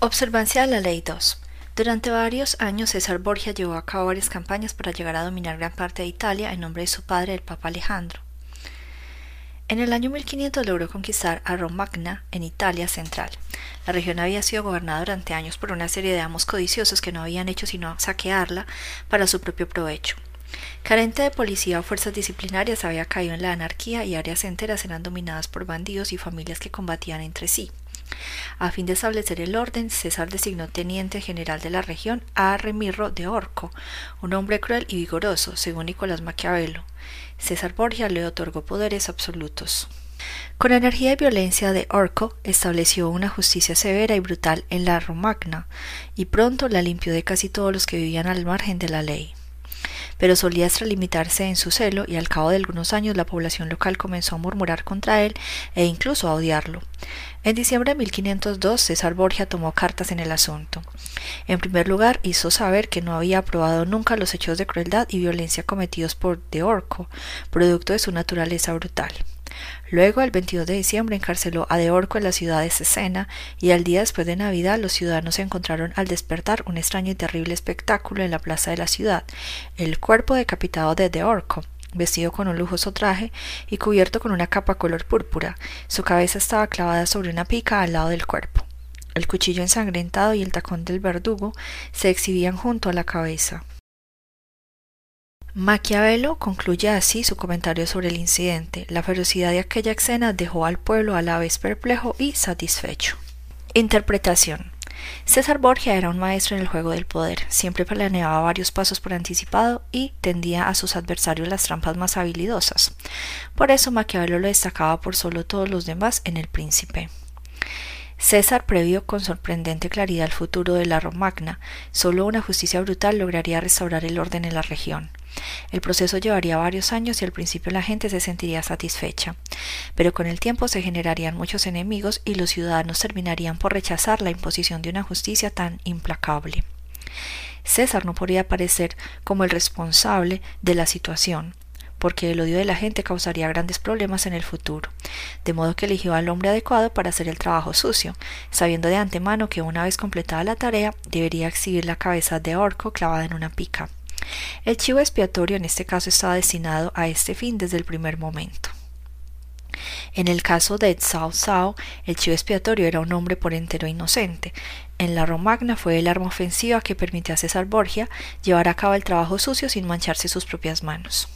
Observancia de la Ley 2. Durante varios años César Borgia llevó a cabo varias campañas para llegar a dominar gran parte de Italia en nombre de su padre, el Papa Alejandro. En el año 1500 logró conquistar a Romagna en Italia central. La región había sido gobernada durante años por una serie de amos codiciosos que no habían hecho sino saquearla para su propio provecho. Carente de policía o fuerzas disciplinarias había caído en la anarquía y áreas enteras eran dominadas por bandidos y familias que combatían entre sí. A fin de establecer el orden, César designó teniente general de la región a Remirro de Orco, un hombre cruel y vigoroso, según Nicolás Maquiavelo. César Borgia le otorgó poderes absolutos. Con energía y violencia de Orco estableció una justicia severa y brutal en la Romagna, y pronto la limpió de casi todos los que vivían al margen de la ley pero solía extralimitarse en su celo y al cabo de algunos años la población local comenzó a murmurar contra él e incluso a odiarlo. En diciembre de 1502 César Borgia tomó cartas en el asunto. En primer lugar, hizo saber que no había aprobado nunca los hechos de crueldad y violencia cometidos por De Orco, producto de su naturaleza brutal. Luego, el 22 de diciembre, encarceló a De Orco en la ciudad de Cesena y al día después de Navidad los ciudadanos encontraron al despertar un extraño y terrible espectáculo en la plaza de la ciudad, el cuerpo decapitado de De Orco, vestido con un lujoso traje y cubierto con una capa color púrpura. Su cabeza estaba clavada sobre una pica al lado del cuerpo. El cuchillo ensangrentado y el tacón del verdugo se exhibían junto a la cabeza. Maquiavelo concluye así su comentario sobre el incidente. La ferocidad de aquella escena dejó al pueblo a la vez perplejo y satisfecho. Interpretación. César Borgia era un maestro en el juego del poder, siempre planeaba varios pasos por anticipado y tendía a sus adversarios las trampas más habilidosas. Por eso Maquiavelo lo destacaba por solo todos los demás en El Príncipe. César previó con sorprendente claridad el futuro de la Romagna. Solo una justicia brutal lograría restaurar el orden en la región. El proceso llevaría varios años y al principio la gente se sentiría satisfecha, pero con el tiempo se generarían muchos enemigos y los ciudadanos terminarían por rechazar la imposición de una justicia tan implacable. César no podría aparecer como el responsable de la situación, porque el odio de la gente causaría grandes problemas en el futuro, de modo que eligió al hombre adecuado para hacer el trabajo sucio, sabiendo de antemano que una vez completada la tarea debería exhibir la cabeza de orco clavada en una pica. El chivo expiatorio en este caso estaba destinado a este fin desde el primer momento. En el caso de Tsao Tsao, el chivo expiatorio era un hombre por entero inocente. En la Romagna fue el arma ofensiva que permitió a César Borgia llevar a cabo el trabajo sucio sin mancharse sus propias manos.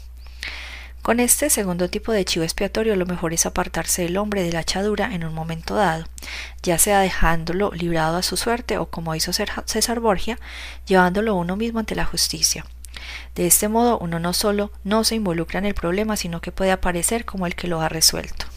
Con este segundo tipo de chivo expiatorio lo mejor es apartarse del hombre de la hachadura en un momento dado, ya sea dejándolo librado a su suerte o como hizo César Borgia, llevándolo uno mismo ante la justicia. De este modo uno no solo no se involucra en el problema, sino que puede aparecer como el que lo ha resuelto.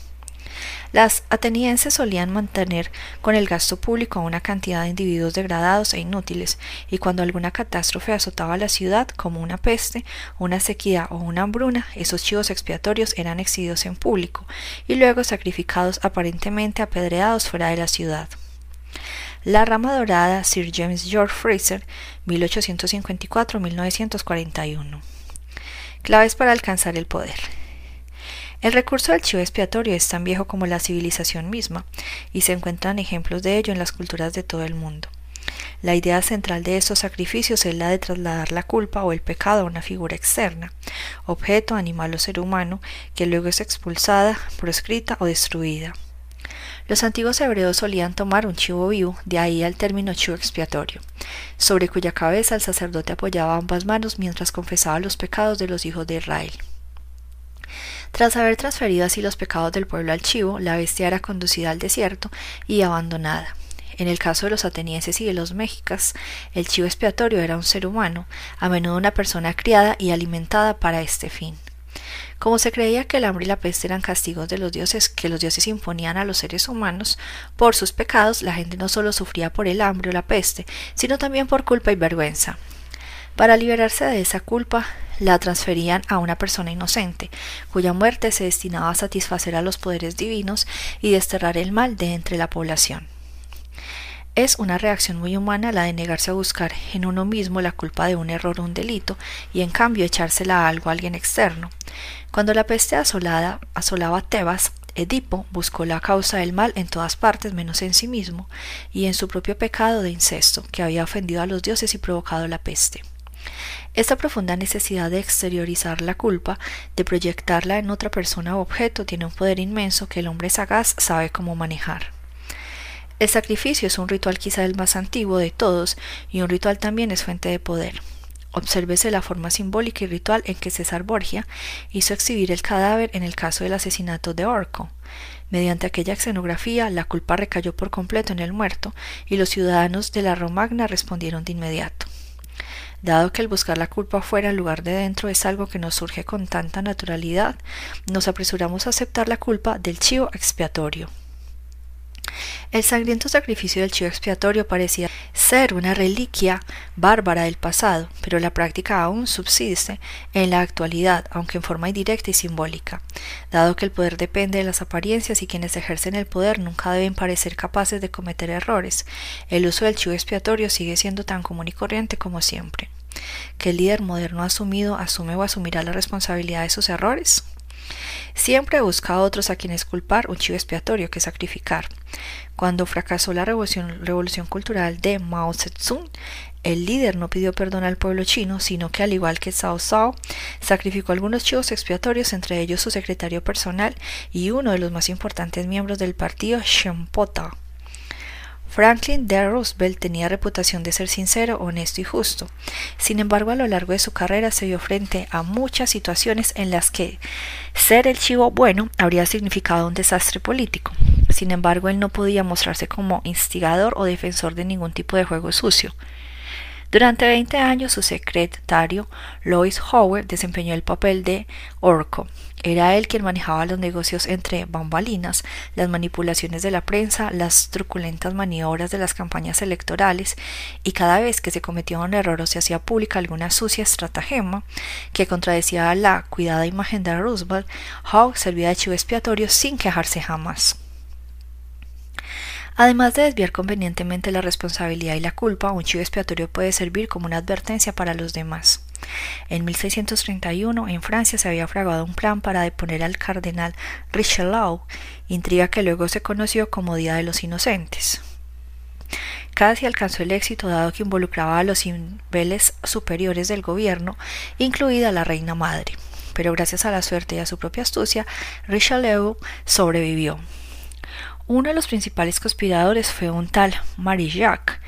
Las atenienses solían mantener con el gasto público a una cantidad de individuos degradados e inútiles, y cuando alguna catástrofe azotaba la ciudad, como una peste, una sequía o una hambruna, esos chivos expiatorios eran exhibidos en público y luego sacrificados aparentemente apedreados fuera de la ciudad. La rama dorada Sir James George Fraser, 1854-1941. Claves para alcanzar el poder. El recurso del chivo expiatorio es tan viejo como la civilización misma, y se encuentran ejemplos de ello en las culturas de todo el mundo. La idea central de estos sacrificios es la de trasladar la culpa o el pecado a una figura externa, objeto, animal o ser humano, que luego es expulsada, proscrita o destruida. Los antiguos hebreos solían tomar un chivo vivo, de ahí al término chivo expiatorio, sobre cuya cabeza el sacerdote apoyaba ambas manos mientras confesaba los pecados de los hijos de Israel. Tras haber transferido así los pecados del pueblo al chivo, la bestia era conducida al desierto y abandonada. En el caso de los atenienses y de los mexicas, el chivo expiatorio era un ser humano, a menudo una persona criada y alimentada para este fin. Como se creía que el hambre y la peste eran castigos de los dioses que los dioses imponían a los seres humanos por sus pecados, la gente no solo sufría por el hambre o la peste, sino también por culpa y vergüenza. Para liberarse de esa culpa, la transferían a una persona inocente, cuya muerte se destinaba a satisfacer a los poderes divinos y desterrar el mal de entre la población. Es una reacción muy humana la de negarse a buscar en uno mismo la culpa de un error o un delito y en cambio echársela a algo a alguien externo. Cuando la peste asolada asolaba Tebas, Edipo buscó la causa del mal en todas partes menos en sí mismo y en su propio pecado de incesto, que había ofendido a los dioses y provocado la peste. Esta profunda necesidad de exteriorizar la culpa, de proyectarla en otra persona o objeto, tiene un poder inmenso que el hombre sagaz sabe cómo manejar. El sacrificio es un ritual quizá el más antiguo de todos y un ritual también es fuente de poder. Obsérvese la forma simbólica y ritual en que César Borgia hizo exhibir el cadáver en el caso del asesinato de Orco. Mediante aquella escenografía, la culpa recayó por completo en el muerto y los ciudadanos de la Romagna respondieron de inmediato. Dado que el buscar la culpa fuera en lugar de dentro es algo que nos surge con tanta naturalidad, nos apresuramos a aceptar la culpa del chivo expiatorio. El sangriento sacrificio del chivo expiatorio parecía ser una reliquia bárbara del pasado, pero la práctica aún subsiste en la actualidad, aunque en forma indirecta y simbólica. Dado que el poder depende de las apariencias y quienes ejercen el poder nunca deben parecer capaces de cometer errores, el uso del chivo expiatorio sigue siendo tan común y corriente como siempre. ¿Que el líder moderno asumido asume o asumirá la responsabilidad de sus errores? Siempre busca a otros a quienes culpar un chivo expiatorio que sacrificar. Cuando fracasó la revolución, cultural de Mao Zedong, el líder no pidió perdón al pueblo chino, sino que al igual que Cao Cao, sacrificó algunos chivos expiatorios, entre ellos su secretario personal y uno de los más importantes miembros del partido, Shen Pota. Franklin D. Roosevelt tenía reputación de ser sincero, honesto y justo. Sin embargo, a lo largo de su carrera se vio frente a muchas situaciones en las que ser el chivo bueno habría significado un desastre político. Sin embargo, él no podía mostrarse como instigador o defensor de ningún tipo de juego sucio. Durante 20 años su secretario, Lois Howard, desempeñó el papel de Orco. Era él quien manejaba los negocios entre bambalinas, las manipulaciones de la prensa, las truculentas maniobras de las campañas electorales, y cada vez que se cometía un error o se hacía pública alguna sucia estratagema que contradecía la cuidada imagen de Roosevelt, Howard servía de chivo expiatorio sin quejarse jamás. Además de desviar convenientemente la responsabilidad y la culpa, un chivo expiatorio puede servir como una advertencia para los demás. En 1631, en Francia se había fraguado un plan para deponer al cardenal Richelieu, intriga que luego se conoció como Día de los Inocentes. Casi alcanzó el éxito dado que involucraba a los niveles superiores del gobierno, incluida la reina madre. Pero gracias a la suerte y a su propia astucia, Richelieu sobrevivió. Uno de los principales conspiradores fue un tal Marillac,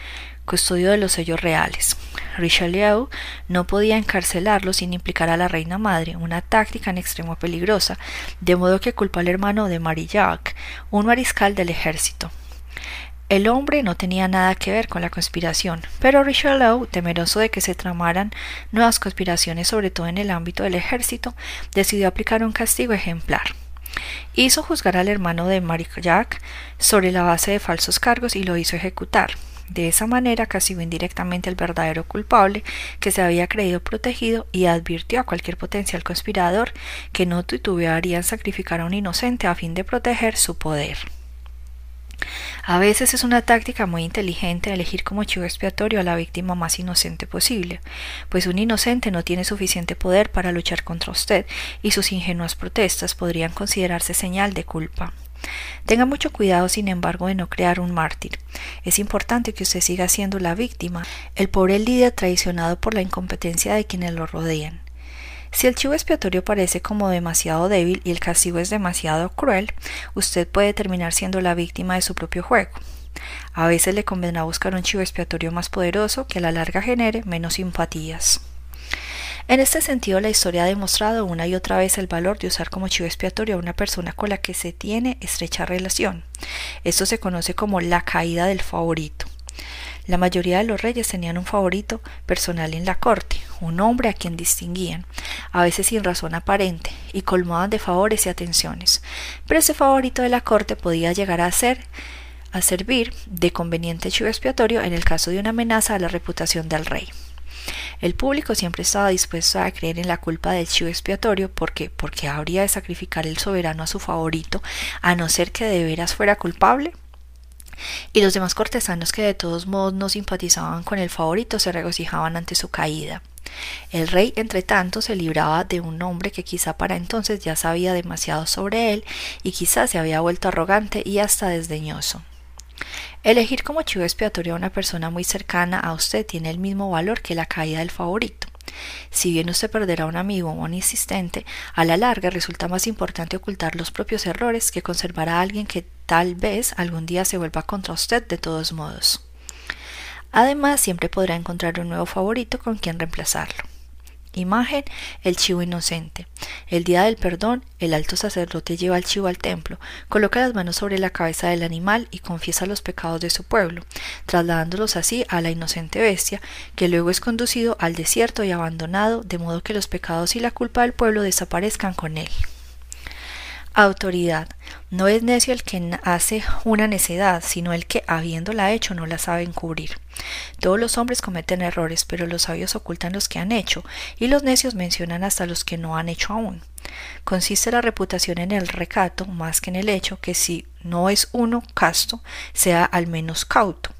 custodio de los sellos reales. Richelieu no podía encarcelarlo sin implicar a la reina madre, una táctica en extremo peligrosa, de modo que culpó al hermano de Marillac, un mariscal del ejército. El hombre no tenía nada que ver con la conspiración, pero Richelieu, temeroso de que se tramaran nuevas conspiraciones, sobre todo en el ámbito del ejército, decidió aplicar un castigo ejemplar. Hizo juzgar al hermano de Marillac sobre la base de falsos cargos y lo hizo ejecutar. De esa manera castigó indirectamente al verdadero culpable que se había creído protegido y advirtió a cualquier potencial conspirador que no titubearía en sacrificar a un inocente a fin de proteger su poder. A veces es una táctica muy inteligente elegir como chivo expiatorio a la víctima más inocente posible, pues un inocente no tiene suficiente poder para luchar contra usted y sus ingenuas protestas podrían considerarse señal de culpa. Tenga mucho cuidado, sin embargo, de no crear un mártir. Es importante que usted siga siendo la víctima, el pobre líder traicionado por la incompetencia de quienes lo rodean. Si el chivo expiatorio parece como demasiado débil y el castigo es demasiado cruel, usted puede terminar siendo la víctima de su propio juego. A veces le convendrá buscar un chivo expiatorio más poderoso que a la larga genere menos simpatías. En este sentido, la historia ha demostrado una y otra vez el valor de usar como chivo expiatorio a una persona con la que se tiene estrecha relación. Esto se conoce como la caída del favorito. La mayoría de los reyes tenían un favorito personal en la corte, un hombre a quien distinguían, a veces sin razón aparente, y colmaban de favores y atenciones. Pero ese favorito de la corte podía llegar a ser a servir de conveniente chivo expiatorio en el caso de una amenaza a la reputación del rey. El público siempre estaba dispuesto a creer en la culpa del chivo expiatorio porque porque habría de sacrificar el soberano a su favorito a no ser que de veras fuera culpable y los demás cortesanos que de todos modos no simpatizaban con el favorito se regocijaban ante su caída. El rey, entre tanto, se libraba de un hombre que quizá para entonces ya sabía demasiado sobre él y quizá se había vuelto arrogante y hasta desdeñoso. Elegir como chivo expiatorio a una persona muy cercana a usted tiene el mismo valor que la caída del favorito. Si bien usted perderá a un amigo o un insistente, a la larga resulta más importante ocultar los propios errores que conservar a alguien que tal vez algún día se vuelva contra usted de todos modos. Además, siempre podrá encontrar un nuevo favorito con quien reemplazarlo. Imagen, el chivo inocente. El día del perdón, el alto sacerdote lleva al chivo al templo, coloca las manos sobre la cabeza del animal y confiesa los pecados de su pueblo, trasladándolos así a la inocente bestia, que luego es conducido al desierto y abandonado, de modo que los pecados y la culpa del pueblo desaparezcan con él. Autoridad. No es necio el que hace una necedad, sino el que, habiéndola hecho, no la sabe encubrir. Todos los hombres cometen errores, pero los sabios ocultan los que han hecho, y los necios mencionan hasta los que no han hecho aún. Consiste la reputación en el recato más que en el hecho que si no es uno casto, sea al menos cauto.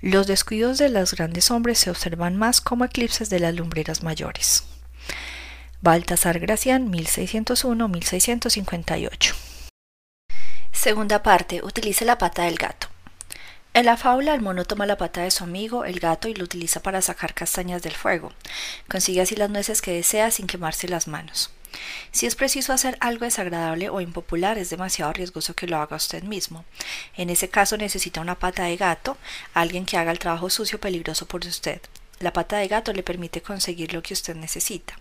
Los descuidos de los grandes hombres se observan más como eclipses de las lumbreras mayores. Baltasar Gracián, 1601-1658. Segunda parte. Utilice la pata del gato. En la fábula, el mono toma la pata de su amigo, el gato, y lo utiliza para sacar castañas del fuego. Consigue así las nueces que desea sin quemarse las manos. Si es preciso hacer algo desagradable o impopular, es demasiado riesgoso que lo haga usted mismo. En ese caso necesita una pata de gato, alguien que haga el trabajo sucio peligroso por usted. La pata de gato le permite conseguir lo que usted necesita.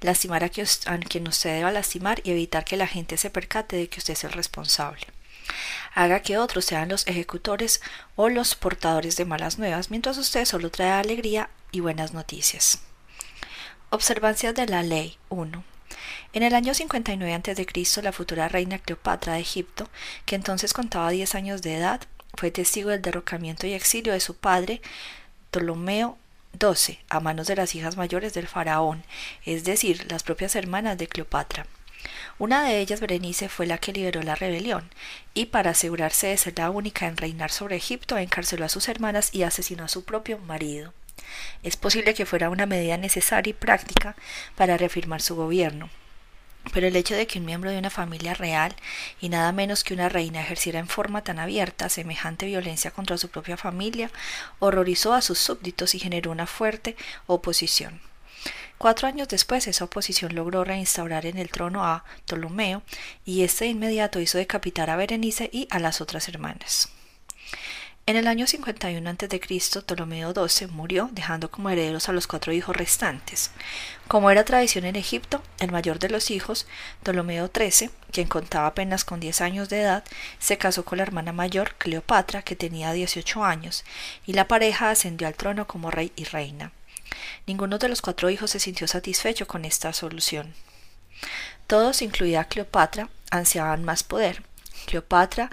Lastimar a, quien usted deba lastimar y evitar que la gente se percate de que usted es el responsable. Haga que otros sean los ejecutores o los portadores de malas nuevas, mientras usted solo trae alegría y buenas noticias. Observancias de la ley 1. En el año 59 a.C., la futura reina Cleopatra de Egipto, que entonces contaba 10 años de edad, fue testigo del derrocamiento y exilio de su padre, Ptolomeo 12. A manos de las hijas mayores del faraón, es decir, las propias hermanas de Cleopatra. Una de ellas, Berenice, fue la que lideró la rebelión, y para asegurarse de ser la única en reinar sobre Egipto, encarceló a sus hermanas y asesinó a su propio marido. Es posible que fuera una medida necesaria y práctica para reafirmar su gobierno, pero el hecho de que un miembro de una familia real y nada menos que una reina ejerciera en forma tan abierta semejante violencia contra su propia familia horrorizó a sus súbditos y generó una fuerte oposición. Cuatro años después esa oposición logró reinstaurar en el trono a Ptolomeo y este de inmediato hizo decapitar a Berenice y a las otras hermanas. En el año 51 a.C., Ptolomeo XII murió, dejando como herederos a los cuatro hijos restantes. Como era tradición en Egipto, el mayor de los hijos, Ptolomeo XIII, quien contaba apenas con 10 años de edad, se casó con la hermana mayor, Cleopatra, que tenía 18 años, y la pareja ascendió al trono como rey y reina. Ninguno de los cuatro hijos se sintió satisfecho con esta solución. Todos, incluida Cleopatra, ansiaban más poder, Cleopatra,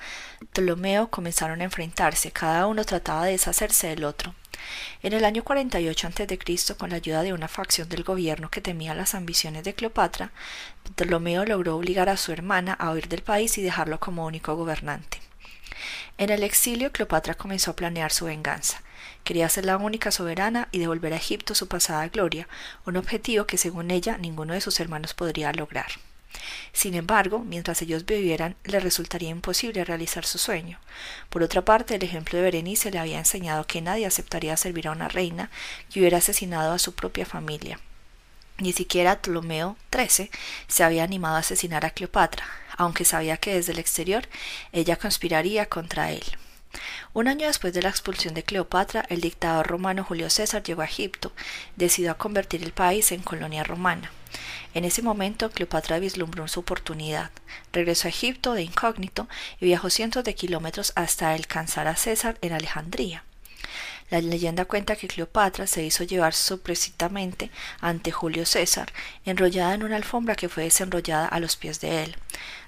Ptolomeo comenzaron a enfrentarse, cada uno trataba de deshacerse del otro. En el año 48 a.C., con la ayuda de una facción del gobierno que temía las ambiciones de Cleopatra, Ptolomeo logró obligar a su hermana a huir del país y dejarlo como único gobernante. En el exilio, Cleopatra comenzó a planear su venganza. Quería ser la única soberana y devolver a Egipto su pasada gloria, un objetivo que según ella ninguno de sus hermanos podría lograr. Sin embargo, mientras ellos vivieran, le resultaría imposible realizar su sueño. Por otra parte, el ejemplo de Berenice le había enseñado que nadie aceptaría servir a una reina que hubiera asesinado a su propia familia. Ni siquiera Ptolomeo XIII se había animado a asesinar a Cleopatra, aunque sabía que desde el exterior ella conspiraría contra él. Un año después de la expulsión de Cleopatra, el dictador romano Julio César llegó a Egipto, decidió a convertir el país en colonia romana. En ese momento Cleopatra vislumbró su oportunidad. Regresó a Egipto de incógnito y viajó cientos de kilómetros hasta alcanzar a César en Alejandría. La leyenda cuenta que Cleopatra se hizo llevar sorpresivamente ante Julio César, enrollada en una alfombra que fue desenrollada a los pies de él,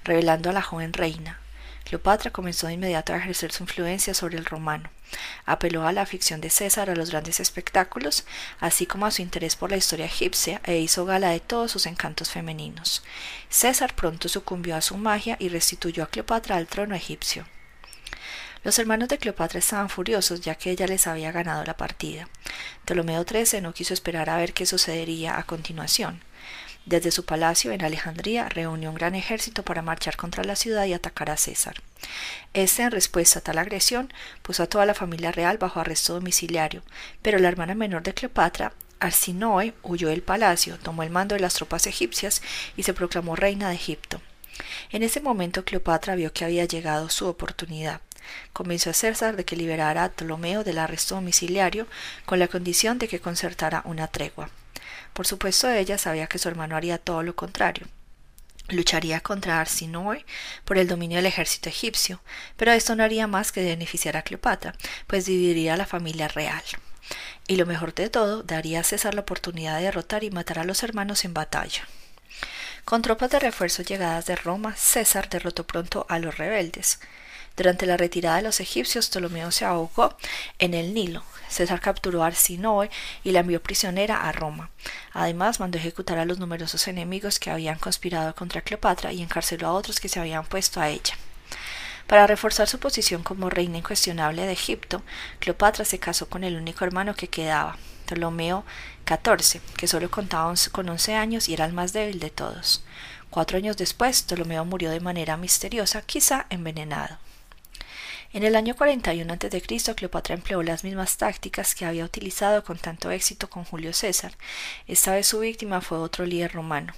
revelando a la joven reina. Cleopatra comenzó de inmediato a ejercer su influencia sobre el romano. Apeló a la afición de César a los grandes espectáculos, así como a su interés por la historia egipcia, e hizo gala de todos sus encantos femeninos. César pronto sucumbió a su magia y restituyó a Cleopatra al trono egipcio. Los hermanos de Cleopatra estaban furiosos ya que ella les había ganado la partida. Ptolomeo XIII no quiso esperar a ver qué sucedería a continuación. Desde su palacio en Alejandría reunió un gran ejército para marchar contra la ciudad y atacar a César. Este, en respuesta a tal agresión, puso a toda la familia real bajo arresto domiciliario, pero la hermana menor de Cleopatra, Arsinoe, huyó del palacio, tomó el mando de las tropas egipcias y se proclamó reina de Egipto. En ese momento Cleopatra vio que había llegado su oportunidad. Convenció a César de que liberara a Ptolomeo del arresto domiciliario con la condición de que concertara una tregua. Por supuesto ella sabía que su hermano haría todo lo contrario. Lucharía contra Arsinoe por el dominio del ejército egipcio, pero esto no haría más que beneficiar a Cleopatra, pues dividiría a la familia real. Y lo mejor de todo, daría a César la oportunidad de derrotar y matar a los hermanos en batalla. Con tropas de refuerzo llegadas de Roma, César derrotó pronto a los rebeldes. Durante la retirada de los egipcios, Ptolomeo se ahogó en el Nilo. César capturó a Arsinoe y la envió prisionera a Roma. Además, mandó ejecutar a los numerosos enemigos que habían conspirado contra Cleopatra y encarceló a otros que se habían puesto a ella. Para reforzar su posición como reina incuestionable de Egipto, Cleopatra se casó con el único hermano que quedaba, Ptolomeo XIV, que solo contaba con once años y era el más débil de todos. Cuatro años después, Ptolomeo murió de manera misteriosa, quizá envenenado. En el año 41 a.C., Cleopatra empleó las mismas tácticas que había utilizado con tanto éxito con Julio César. Esta vez su víctima fue otro líder romano,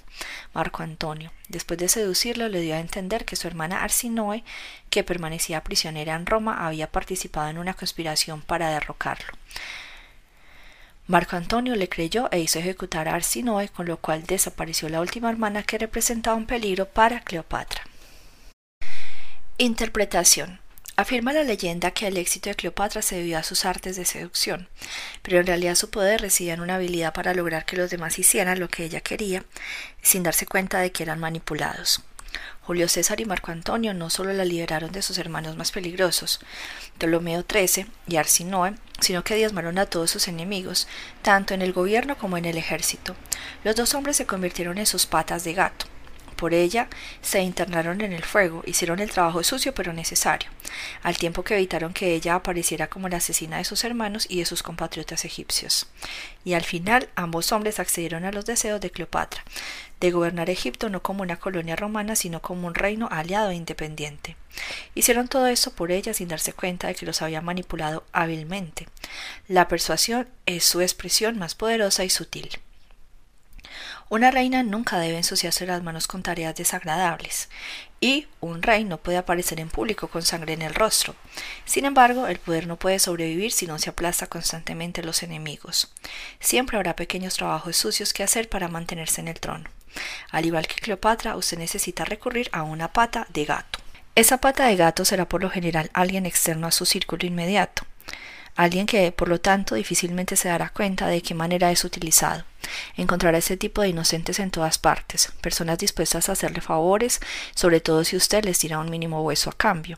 Marco Antonio. Después de seducirlo, le dio a entender que su hermana Arsinoe, que permanecía prisionera en Roma, había participado en una conspiración para derrocarlo. Marco Antonio le creyó e hizo ejecutar a Arsinoe, con lo cual desapareció la última hermana que representaba un peligro para Cleopatra. Interpretación Afirma la leyenda que el éxito de Cleopatra se debió a sus artes de seducción, pero en realidad su poder residía en una habilidad para lograr que los demás hicieran lo que ella quería, sin darse cuenta de que eran manipulados. Julio César y Marco Antonio no solo la liberaron de sus hermanos más peligrosos, Ptolomeo XIII y Arsinoe, sino que diezmaron a todos sus enemigos, tanto en el gobierno como en el ejército. Los dos hombres se convirtieron en sus patas de gato por ella se internaron en el fuego, hicieron el trabajo sucio pero necesario, al tiempo que evitaron que ella apareciera como la asesina de sus hermanos y de sus compatriotas egipcios. Y al final ambos hombres accedieron a los deseos de Cleopatra, de gobernar Egipto no como una colonia romana, sino como un reino aliado e independiente. Hicieron todo eso por ella sin darse cuenta de que los había manipulado hábilmente. La persuasión es su expresión más poderosa y sutil. Una reina nunca debe ensuciarse las manos con tareas desagradables, y un rey no puede aparecer en público con sangre en el rostro. Sin embargo, el poder no puede sobrevivir si no se aplasta constantemente los enemigos. Siempre habrá pequeños trabajos sucios que hacer para mantenerse en el trono. Al igual que Cleopatra, usted necesita recurrir a una pata de gato. Esa pata de gato será por lo general alguien externo a su círculo inmediato alguien que por lo tanto difícilmente se dará cuenta de qué manera es utilizado. Encontrará ese tipo de inocentes en todas partes, personas dispuestas a hacerle favores, sobre todo si usted les tira un mínimo hueso a cambio.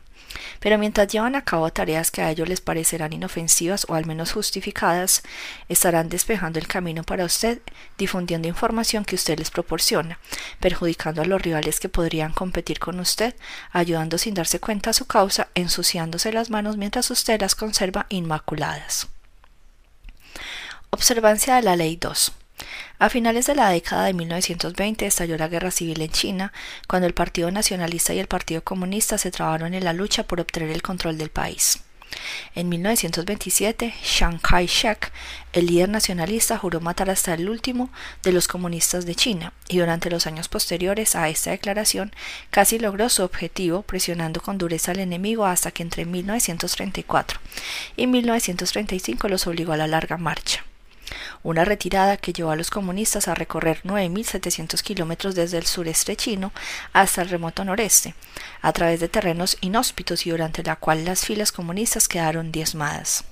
Pero mientras llevan a cabo tareas que a ellos les parecerán inofensivas o al menos justificadas, estarán despejando el camino para usted, difundiendo información que usted les proporciona, perjudicando a los rivales que podrían competir con usted, ayudando sin darse cuenta a su causa, ensuciándose las manos mientras usted las conserva inmaculadas. Observancia de la Ley 2. A finales de la década de 1920 estalló la guerra civil en China, cuando el Partido Nacionalista y el Partido Comunista se trabaron en la lucha por obtener el control del país. En 1927, Chiang Kai-shek, el líder nacionalista, juró matar hasta el último de los comunistas de China, y durante los años posteriores a esta declaración casi logró su objetivo presionando con dureza al enemigo hasta que entre 1934 y 1935 los obligó a la larga marcha una retirada que llevó a los comunistas a recorrer 9.700 kilómetros desde el sureste chino hasta el remoto noreste, a través de terrenos inhóspitos y durante la cual las filas comunistas quedaron diezmadas.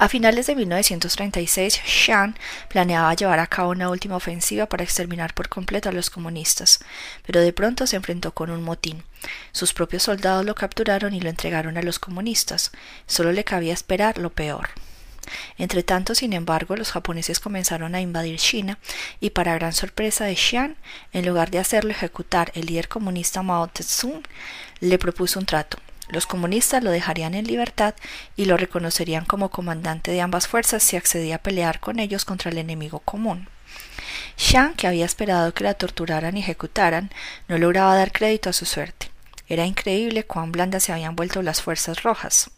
A finales de 1936, Shan planeaba llevar a cabo una última ofensiva para exterminar por completo a los comunistas, pero de pronto se enfrentó con un motín. Sus propios soldados lo capturaron y lo entregaron a los comunistas. Solo le cabía esperar lo peor. Entretanto, sin embargo, los japoneses comenzaron a invadir China y para gran sorpresa de Xian, en lugar de hacerlo ejecutar el líder comunista Mao Tse-tung, le propuso un trato. Los comunistas lo dejarían en libertad y lo reconocerían como comandante de ambas fuerzas si accedía a pelear con ellos contra el enemigo común. Shang, que había esperado que la torturaran y ejecutaran, no lograba dar crédito a su suerte. Era increíble cuán blandas se habían vuelto las fuerzas rojas.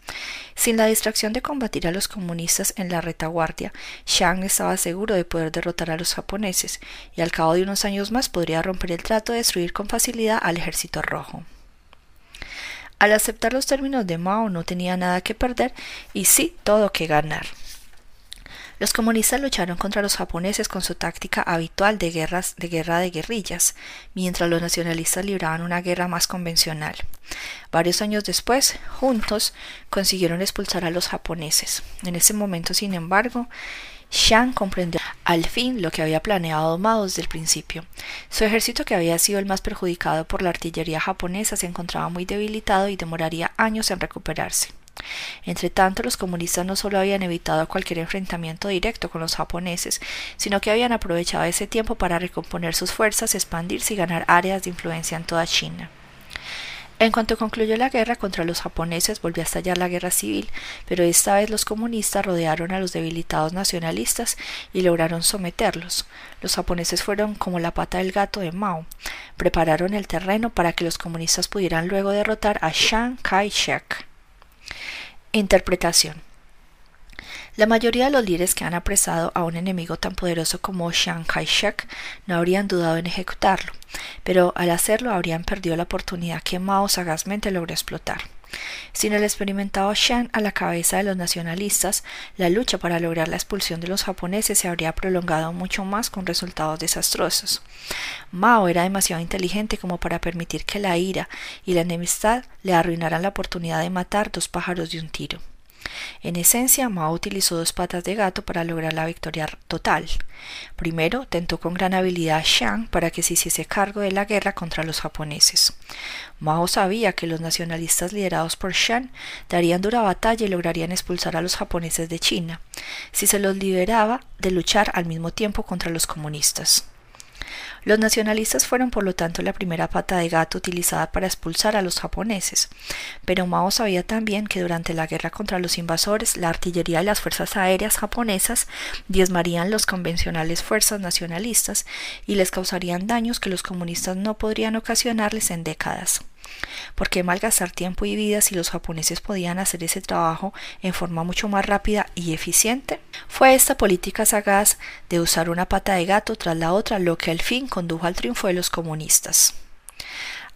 Sin la distracción de combatir a los comunistas en la retaguardia, Shang estaba seguro de poder derrotar a los japoneses y al cabo de unos años más podría romper el trato de destruir con facilidad al ejército rojo. Al aceptar los términos de Mao no tenía nada que perder y sí todo que ganar. Los comunistas lucharon contra los japoneses con su táctica habitual de, guerras, de guerra de guerrillas, mientras los nacionalistas libraban una guerra más convencional. Varios años después, juntos, consiguieron expulsar a los japoneses. En ese momento, sin embargo, Shang comprendió al fin lo que había planeado Mao desde el principio. Su ejército, que había sido el más perjudicado por la artillería japonesa, se encontraba muy debilitado y demoraría años en recuperarse. Entretanto, los comunistas no solo habían evitado cualquier enfrentamiento directo con los japoneses, sino que habían aprovechado ese tiempo para recomponer sus fuerzas, expandirse y ganar áreas de influencia en toda China. En cuanto concluyó la guerra contra los japoneses, volvió a estallar la guerra civil, pero esta vez los comunistas rodearon a los debilitados nacionalistas y lograron someterlos. Los japoneses fueron como la pata del gato de Mao. Prepararon el terreno para que los comunistas pudieran luego derrotar a Chiang Kai-shek. Interpretación. La mayoría de los líderes que han apresado a un enemigo tan poderoso como Chiang Kai-shek no habrían dudado en ejecutarlo, pero al hacerlo habrían perdido la oportunidad que Mao sagazmente logró explotar. Sin el experimentado Shan a la cabeza de los nacionalistas, la lucha para lograr la expulsión de los japoneses se habría prolongado mucho más con resultados desastrosos. Mao era demasiado inteligente como para permitir que la ira y la enemistad le arruinaran la oportunidad de matar dos pájaros de un tiro. En esencia, Mao utilizó dos patas de gato para lograr la victoria total. Primero, tentó con gran habilidad a Xiang para que se hiciese cargo de la guerra contra los japoneses. Mao sabía que los nacionalistas liderados por Shan darían dura batalla y lograrían expulsar a los japoneses de China, si se los liberaba de luchar al mismo tiempo contra los comunistas. Los nacionalistas fueron por lo tanto la primera pata de gato utilizada para expulsar a los japoneses, pero Mao sabía también que durante la guerra contra los invasores la artillería y las fuerzas aéreas japonesas diezmarían los convencionales fuerzas nacionalistas y les causarían daños que los comunistas no podrían ocasionarles en décadas. ¿Por qué malgastar tiempo y vida si los japoneses podían hacer ese trabajo en forma mucho más rápida y eficiente? Fue esta política sagaz de usar una pata de gato tras la otra lo que al fin condujo al triunfo de los comunistas.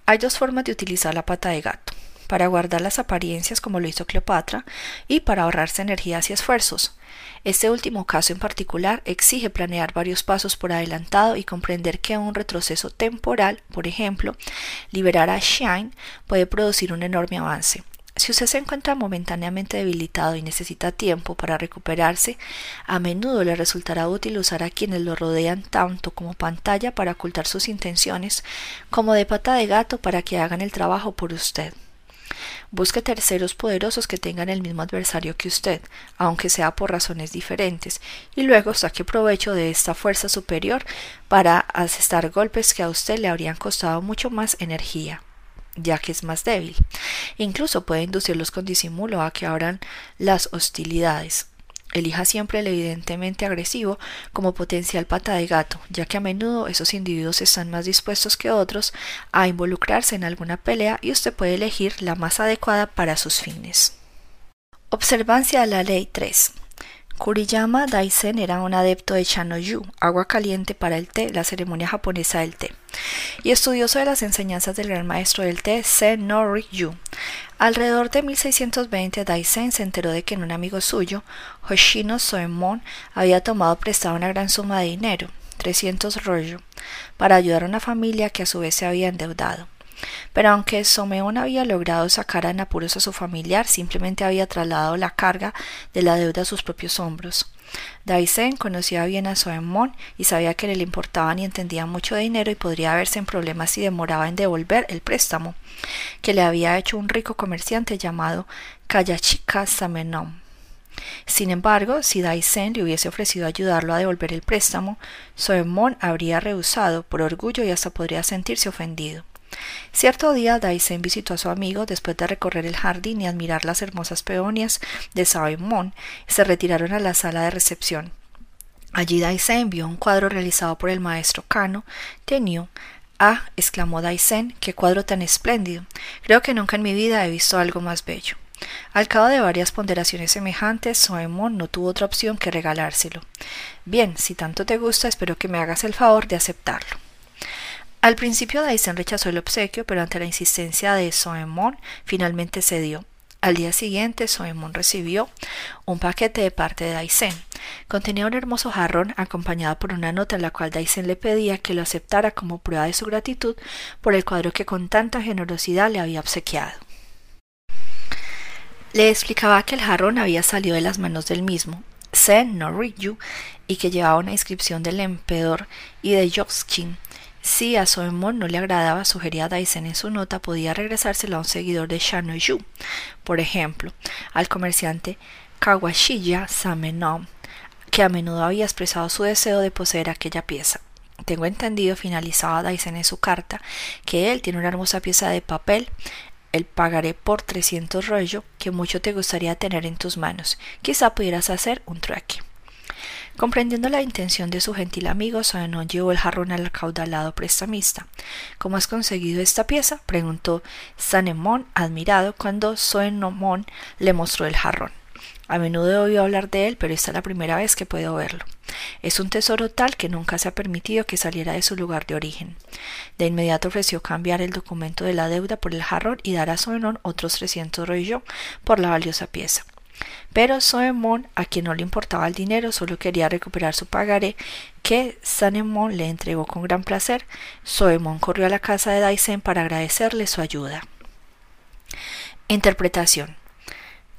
Hay dos formas de utilizar la pata de gato para guardar las apariencias como lo hizo Cleopatra y para ahorrarse energías y esfuerzos. Este último caso en particular exige planear varios pasos por adelantado y comprender que un retroceso temporal, por ejemplo, liberar a Shine, puede producir un enorme avance. Si usted se encuentra momentáneamente debilitado y necesita tiempo para recuperarse, a menudo le resultará útil usar a quienes lo rodean tanto como pantalla para ocultar sus intenciones, como de pata de gato para que hagan el trabajo por usted. Busque terceros poderosos que tengan el mismo adversario que usted, aunque sea por razones diferentes, y luego saque provecho de esta fuerza superior para asestar golpes que a usted le habrían costado mucho más energía ya que es más débil. Incluso puede inducirlos con disimulo a que abran las hostilidades. Elija siempre el evidentemente agresivo como potencial pata de gato, ya que a menudo esos individuos están más dispuestos que otros a involucrarse en alguna pelea y usted puede elegir la más adecuada para sus fines. Observancia de la Ley 3. Kuriyama Daisen era un adepto de Chanoyu, agua caliente para el té, la ceremonia japonesa del té, y estudioso de las enseñanzas del gran maestro del té, Sen no Rikyu. Alrededor de 1620, Daisen se enteró de que un amigo suyo, Hoshino Soemon, había tomado prestado una gran suma de dinero, 300 rollo, para ayudar a una familia que a su vez se había endeudado. Pero aunque Someón había logrado sacar en apuros a su familiar, simplemente había trasladado la carga de la deuda a sus propios hombros. Daisen conocía bien a Soemon y sabía que le importaba y entendía mucho de dinero y podría verse en problemas si demoraba en devolver el préstamo que le había hecho un rico comerciante llamado Kayachika Samenom. Sin embargo, si Daisen le hubiese ofrecido ayudarlo a devolver el préstamo, Soemon habría rehusado por orgullo y hasta podría sentirse ofendido. Cierto día Daisen visitó a su amigo después de recorrer el jardín y admirar las hermosas peonias de Saemon. Se retiraron a la sala de recepción. Allí Daisen vio un cuadro realizado por el maestro Kano Tenio. Ah, exclamó Daisen, qué cuadro tan espléndido. Creo que nunca en mi vida he visto algo más bello. Al cabo de varias ponderaciones semejantes, Soemon no tuvo otra opción que regalárselo. Bien, si tanto te gusta, espero que me hagas el favor de aceptarlo. Al principio Daisen rechazó el obsequio, pero ante la insistencia de Soemon, finalmente cedió. Al día siguiente, Soemon recibió un paquete de parte de Daisen. Contenía un hermoso jarrón acompañado por una nota en la cual Daisen le pedía que lo aceptara como prueba de su gratitud por el cuadro que con tanta generosidad le había obsequiado. Le explicaba que el jarrón había salido de las manos del mismo, Sen no Ryu, y que llevaba una inscripción del emperador y de Yokshin, si a Soemon no le agradaba, sugería Daisen en su nota, podía regresárselo a un seguidor de Shanoyu, por ejemplo, al comerciante Kawashiya Samenom, que a menudo había expresado su deseo de poseer aquella pieza. Tengo entendido, finalizaba Daisen en su carta, que él tiene una hermosa pieza de papel el pagaré por trescientos rollo que mucho te gustaría tener en tus manos. Quizá pudieras hacer un trueque. Comprendiendo la intención de su gentil amigo, Soenon llevó el jarrón al acaudalado prestamista. ¿Cómo has conseguido esta pieza? preguntó Sanemon, admirado, cuando Soenomon le mostró el jarrón. A menudo he oído hablar de él, pero esta es la primera vez que puedo verlo. Es un tesoro tal que nunca se ha permitido que saliera de su lugar de origen. De inmediato ofreció cambiar el documento de la deuda por el jarrón y dar a Soenon otros trescientos rollo por la valiosa pieza. Pero Soemon, a quien no le importaba el dinero, solo quería recuperar su pagaré, que Sanemon le entregó con gran placer. Soemon corrió a la casa de Daisen para agradecerle su ayuda. Interpretación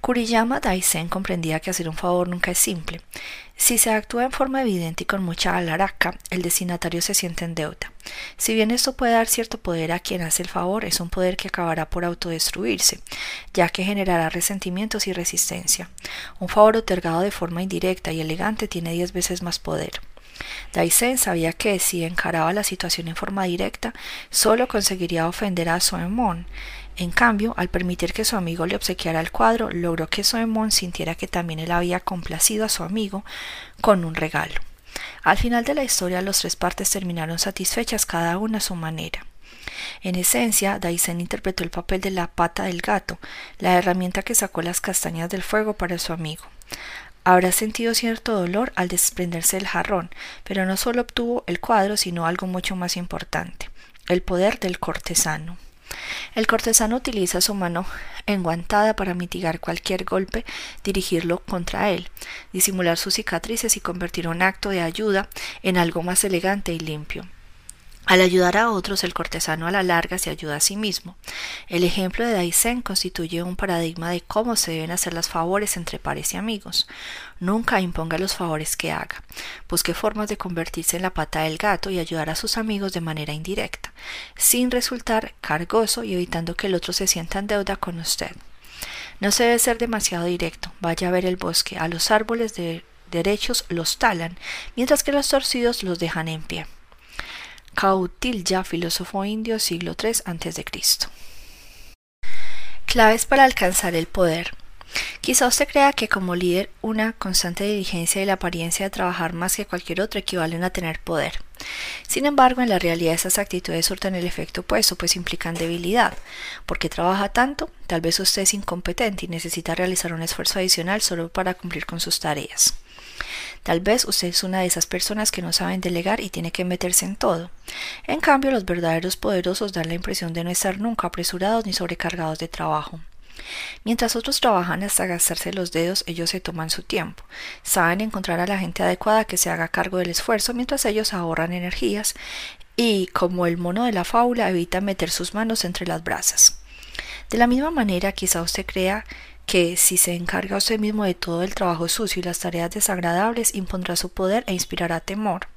Kuriyama Daisen comprendía que hacer un favor nunca es simple. Si se actúa en forma evidente y con mucha alaraca, el destinatario se siente en deuda. Si bien esto puede dar cierto poder a quien hace el favor, es un poder que acabará por autodestruirse, ya que generará resentimientos y resistencia. Un favor otorgado de forma indirecta y elegante tiene diez veces más poder. Daisen sabía que si encaraba la situación en forma directa, solo conseguiría ofender a Soemon. En cambio, al permitir que su amigo le obsequiara el cuadro, logró que Soemon sintiera que también él había complacido a su amigo con un regalo. Al final de la historia, las tres partes terminaron satisfechas cada una a su manera. En esencia, Daisen interpretó el papel de la pata del gato, la herramienta que sacó las castañas del fuego para su amigo. Habrá sentido cierto dolor al desprenderse del jarrón, pero no solo obtuvo el cuadro, sino algo mucho más importante, el poder del cortesano. El cortesano utiliza su mano enguantada para mitigar cualquier golpe, dirigirlo contra él, disimular sus cicatrices y convertir un acto de ayuda en algo más elegante y limpio. Al ayudar a otros, el cortesano a la larga se ayuda a sí mismo. El ejemplo de Daisen constituye un paradigma de cómo se deben hacer los favores entre pares y amigos. Nunca imponga los favores que haga. Busque formas de convertirse en la pata del gato y ayudar a sus amigos de manera indirecta, sin resultar cargoso y evitando que el otro se sienta en deuda con usted. No se debe ser demasiado directo. Vaya a ver el bosque. A los árboles de derechos los talan, mientras que los torcidos los dejan en pie. Kautilya, filósofo indio, siglo III a.C. Claves para alcanzar el poder. Quizá usted crea que como líder una constante diligencia y la apariencia de trabajar más que cualquier otro equivalen a tener poder. Sin embargo, en la realidad esas actitudes surten el efecto opuesto, pues implican debilidad. porque trabaja tanto? Tal vez usted es incompetente y necesita realizar un esfuerzo adicional solo para cumplir con sus tareas. Tal vez usted es una de esas personas que no saben delegar y tiene que meterse en todo. En cambio, los verdaderos poderosos dan la impresión de no estar nunca apresurados ni sobrecargados de trabajo. Mientras otros trabajan hasta gastarse los dedos, ellos se toman su tiempo. Saben encontrar a la gente adecuada que se haga cargo del esfuerzo mientras ellos ahorran energías y, como el mono de la fábula, evitan meter sus manos entre las brasas. De la misma manera, quizá usted crea que si se encarga usted mismo de todo el trabajo sucio y las tareas desagradables, impondrá su poder e inspirará temor.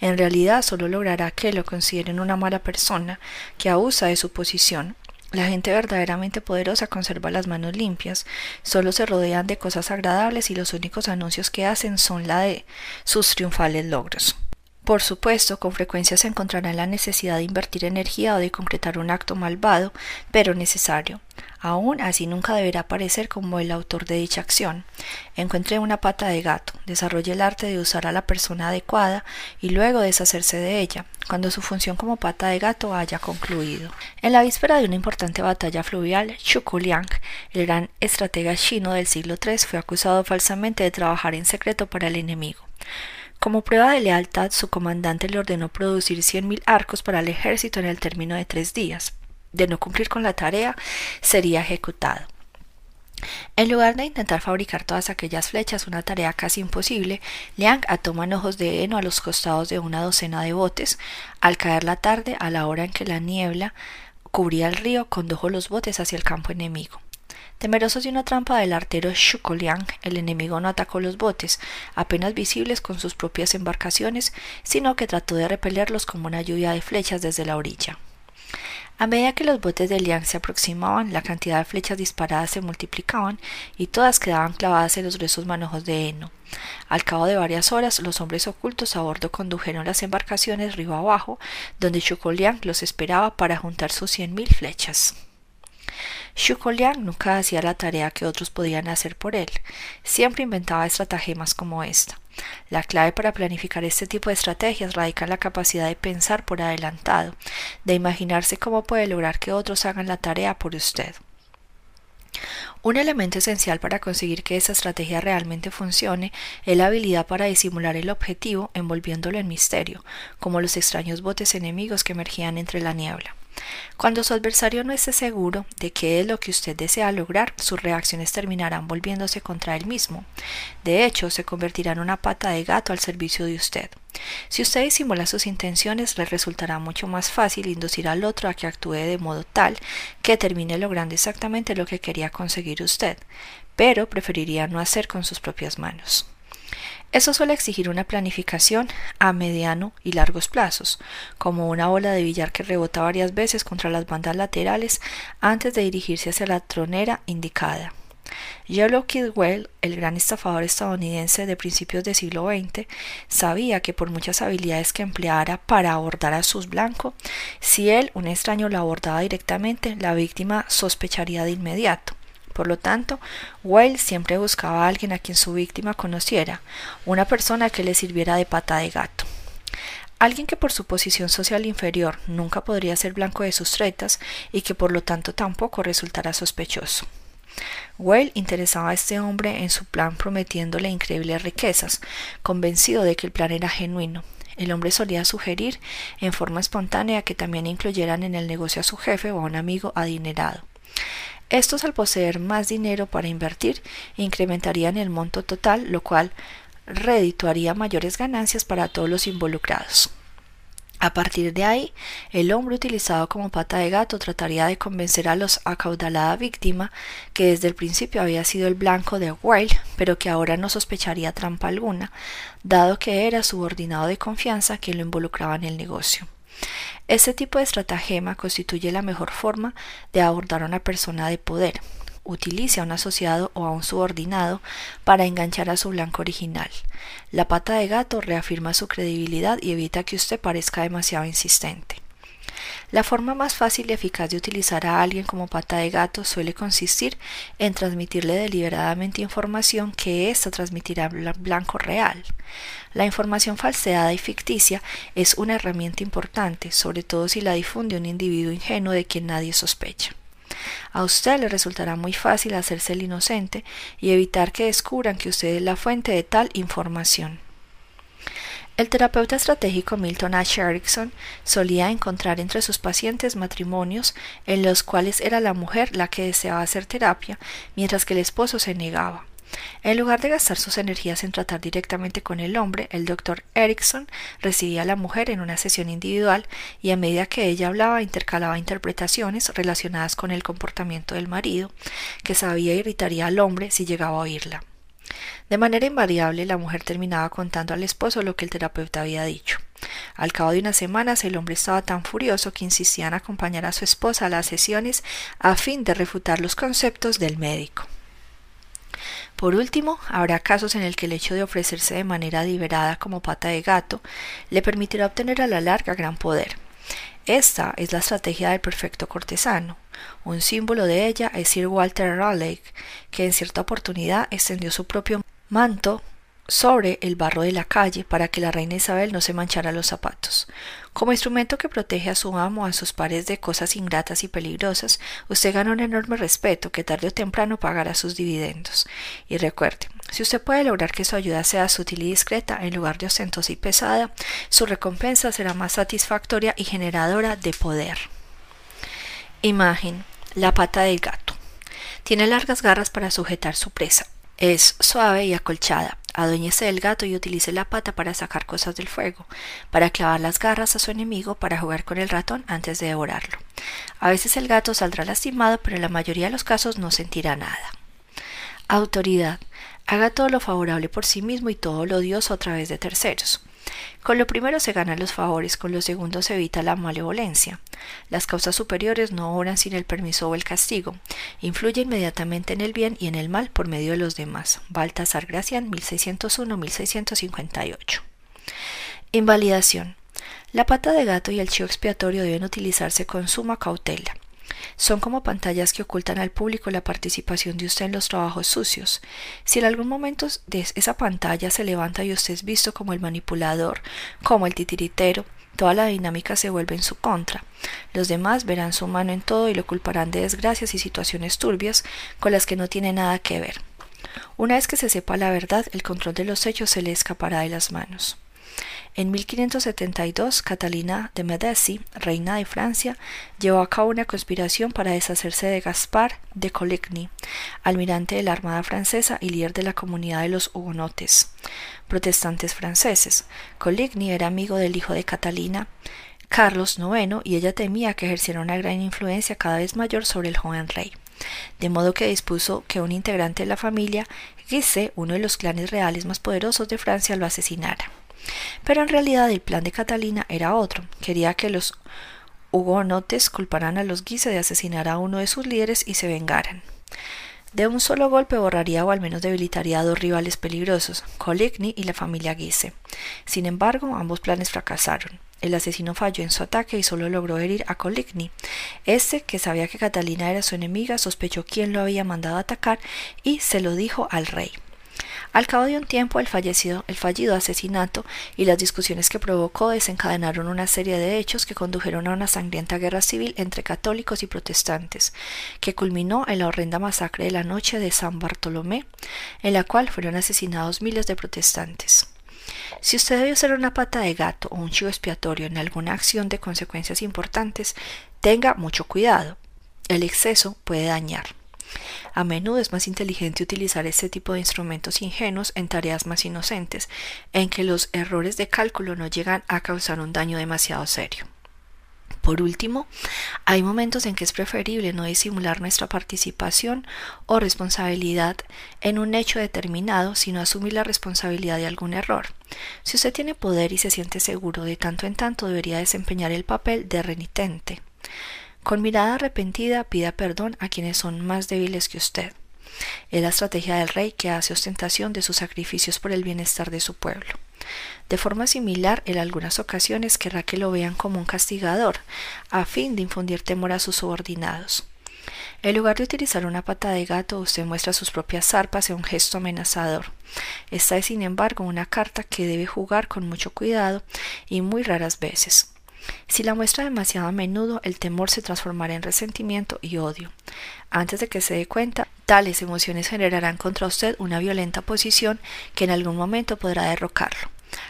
En realidad solo logrará que lo consideren una mala persona que abusa de su posición. La gente verdaderamente poderosa conserva las manos limpias, solo se rodean de cosas agradables y los únicos anuncios que hacen son la de sus triunfales logros. Por supuesto, con frecuencia se encontrará la necesidad de invertir energía o de concretar un acto malvado, pero necesario. Aún así nunca deberá aparecer como el autor de dicha acción. Encuentre una pata de gato, desarrolle el arte de usar a la persona adecuada y luego deshacerse de ella, cuando su función como pata de gato haya concluido. En la víspera de una importante batalla fluvial, Liang, el gran estratega chino del siglo III, fue acusado falsamente de trabajar en secreto para el enemigo. Como prueba de lealtad, su comandante le ordenó producir cien mil arcos para el ejército en el término de tres días. De no cumplir con la tarea, sería ejecutado. En lugar de intentar fabricar todas aquellas flechas, una tarea casi imposible, Liang ató manojos de heno a los costados de una docena de botes. Al caer la tarde, a la hora en que la niebla cubría el río, condujo los botes hacia el campo enemigo. Temerosos de una trampa del artero Shukoliang, el enemigo no atacó los botes, apenas visibles con sus propias embarcaciones, sino que trató de repelerlos como una lluvia de flechas desde la orilla. A medida que los botes de Liang se aproximaban, la cantidad de flechas disparadas se multiplicaban y todas quedaban clavadas en los gruesos manojos de heno. Al cabo de varias horas, los hombres ocultos a bordo condujeron las embarcaciones río abajo, donde Shukoliang los esperaba para juntar sus cien mil flechas. Liang nunca hacía la tarea que otros podían hacer por él, siempre inventaba estratagemas como esta. La clave para planificar este tipo de estrategias radica en la capacidad de pensar por adelantado, de imaginarse cómo puede lograr que otros hagan la tarea por usted. Un elemento esencial para conseguir que esa estrategia realmente funcione es la habilidad para disimular el objetivo envolviéndolo en misterio, como los extraños botes enemigos que emergían entre la niebla. Cuando su adversario no esté seguro de qué es lo que usted desea lograr, sus reacciones terminarán volviéndose contra él mismo. De hecho, se convertirá en una pata de gato al servicio de usted. Si usted disimula sus intenciones, le resultará mucho más fácil inducir al otro a que actúe de modo tal que termine logrando exactamente lo que quería conseguir usted, pero preferiría no hacer con sus propias manos. Eso suele exigir una planificación a mediano y largos plazos, como una bola de billar que rebota varias veces contra las bandas laterales antes de dirigirse hacia la tronera indicada. Yellow Kidwell, el gran estafador estadounidense de principios del siglo XX, sabía que por muchas habilidades que empleara para abordar a sus blancos, si él, un extraño, lo abordaba directamente, la víctima sospecharía de inmediato. Por lo tanto, Whale siempre buscaba a alguien a quien su víctima conociera, una persona que le sirviera de pata de gato. Alguien que por su posición social inferior nunca podría ser blanco de sus tretas y que por lo tanto tampoco resultara sospechoso. Whale interesaba a este hombre en su plan prometiéndole increíbles riquezas, convencido de que el plan era genuino. El hombre solía sugerir en forma espontánea que también incluyeran en el negocio a su jefe o a un amigo adinerado. Estos al poseer más dinero para invertir incrementarían el monto total, lo cual redituaría mayores ganancias para todos los involucrados. A partir de ahí, el hombre utilizado como pata de gato trataría de convencer a los acaudalada víctima que desde el principio había sido el blanco de Wilde, pero que ahora no sospecharía trampa alguna, dado que era subordinado de confianza quien lo involucraba en el negocio. Este tipo de estratagema constituye la mejor forma de abordar a una persona de poder. Utilice a un asociado o a un subordinado para enganchar a su blanco original. La pata de gato reafirma su credibilidad y evita que usted parezca demasiado insistente. La forma más fácil y eficaz de utilizar a alguien como pata de gato suele consistir en transmitirle deliberadamente información que ésta transmitirá blanco real. La información falseada y ficticia es una herramienta importante, sobre todo si la difunde un individuo ingenuo de quien nadie sospecha. A usted le resultará muy fácil hacerse el inocente y evitar que descubran que usted es la fuente de tal información. El terapeuta estratégico Milton H. Erickson solía encontrar entre sus pacientes matrimonios en los cuales era la mujer la que deseaba hacer terapia, mientras que el esposo se negaba. En lugar de gastar sus energías en tratar directamente con el hombre, el doctor Erickson recibía a la mujer en una sesión individual y a medida que ella hablaba intercalaba interpretaciones relacionadas con el comportamiento del marido, que sabía irritaría al hombre si llegaba a oírla. De manera invariable, la mujer terminaba contando al esposo lo que el terapeuta había dicho. Al cabo de unas semanas, el hombre estaba tan furioso que insistía en acompañar a su esposa a las sesiones a fin de refutar los conceptos del médico. Por último, habrá casos en el que el hecho de ofrecerse de manera deliberada como pata de gato le permitirá obtener a la larga gran poder. Esta es la estrategia del perfecto cortesano. Un símbolo de ella es Sir Walter Raleigh, que en cierta oportunidad extendió su propio manto sobre el barro de la calle para que la reina Isabel no se manchara los zapatos. Como instrumento que protege a su amo a sus pares de cosas ingratas y peligrosas, usted gana un enorme respeto que tarde o temprano pagará sus dividendos. Y recuerde, si usted puede lograr que su ayuda sea sutil y discreta en lugar de ostentosa y pesada, su recompensa será más satisfactoria y generadora de poder. Imagen. La pata del gato. Tiene largas garras para sujetar su presa. Es suave y acolchada. Aduéñese del gato y utilice la pata para sacar cosas del fuego, para clavar las garras a su enemigo, para jugar con el ratón antes de devorarlo. A veces el gato saldrá lastimado, pero en la mayoría de los casos no sentirá nada. Autoridad. Haga todo lo favorable por sí mismo y todo lo odioso a través de terceros. Con lo primero se ganan los favores, con lo segundo se evita la malevolencia. Las causas superiores no obran sin el permiso o el castigo. Influye inmediatamente en el bien y en el mal por medio de los demás. Baltasar Gracián, 1601-1658. Invalidación. La pata de gato y el chivo expiatorio deben utilizarse con suma cautela. Son como pantallas que ocultan al público la participación de usted en los trabajos sucios. Si en algún momento de esa pantalla se levanta y usted es visto como el manipulador, como el titiritero, toda la dinámica se vuelve en su contra. Los demás verán su mano en todo y lo culparán de desgracias y situaciones turbias con las que no tiene nada que ver. Una vez que se sepa la verdad, el control de los hechos se le escapará de las manos. En 1572, Catalina de Medici, reina de Francia, llevó a cabo una conspiración para deshacerse de Gaspar de Coligny, almirante de la Armada francesa y líder de la comunidad de los hugonotes, protestantes franceses. Coligny era amigo del hijo de Catalina, Carlos IX, y ella temía que ejerciera una gran influencia cada vez mayor sobre el joven rey. De modo que dispuso que un integrante de la familia, Guise, uno de los clanes reales más poderosos de Francia, lo asesinara. Pero en realidad el plan de Catalina era otro. Quería que los hugonotes culparan a los Guise de asesinar a uno de sus líderes y se vengaran. De un solo golpe borraría o al menos debilitaría a dos rivales peligrosos, Coligny y la familia Guise. Sin embargo, ambos planes fracasaron. El asesino falló en su ataque y solo logró herir a Coligny. Este, que sabía que Catalina era su enemiga, sospechó quién lo había mandado a atacar y se lo dijo al rey. Al cabo de un tiempo, el, fallecido, el fallido asesinato y las discusiones que provocó desencadenaron una serie de hechos que condujeron a una sangrienta guerra civil entre católicos y protestantes, que culminó en la horrenda masacre de la noche de San Bartolomé, en la cual fueron asesinados miles de protestantes. Si usted debe ser una pata de gato o un chivo expiatorio en alguna acción de consecuencias importantes, tenga mucho cuidado. El exceso puede dañar. A menudo es más inteligente utilizar este tipo de instrumentos ingenuos en tareas más inocentes, en que los errores de cálculo no llegan a causar un daño demasiado serio. Por último, hay momentos en que es preferible no disimular nuestra participación o responsabilidad en un hecho determinado, sino asumir la responsabilidad de algún error. Si usted tiene poder y se siente seguro, de tanto en tanto debería desempeñar el papel de renitente. Con mirada arrepentida pida perdón a quienes son más débiles que usted. Es la estrategia del rey que hace ostentación de sus sacrificios por el bienestar de su pueblo. De forma similar, en algunas ocasiones querrá que lo vean como un castigador, a fin de infundir temor a sus subordinados. En lugar de utilizar una pata de gato, usted muestra sus propias zarpas en un gesto amenazador. Esta es, sin embargo, una carta que debe jugar con mucho cuidado y muy raras veces. Si la muestra demasiado a menudo, el temor se transformará en resentimiento y odio. Antes de que se dé cuenta, tales emociones generarán contra usted una violenta posición que en algún momento podrá derrocarlo.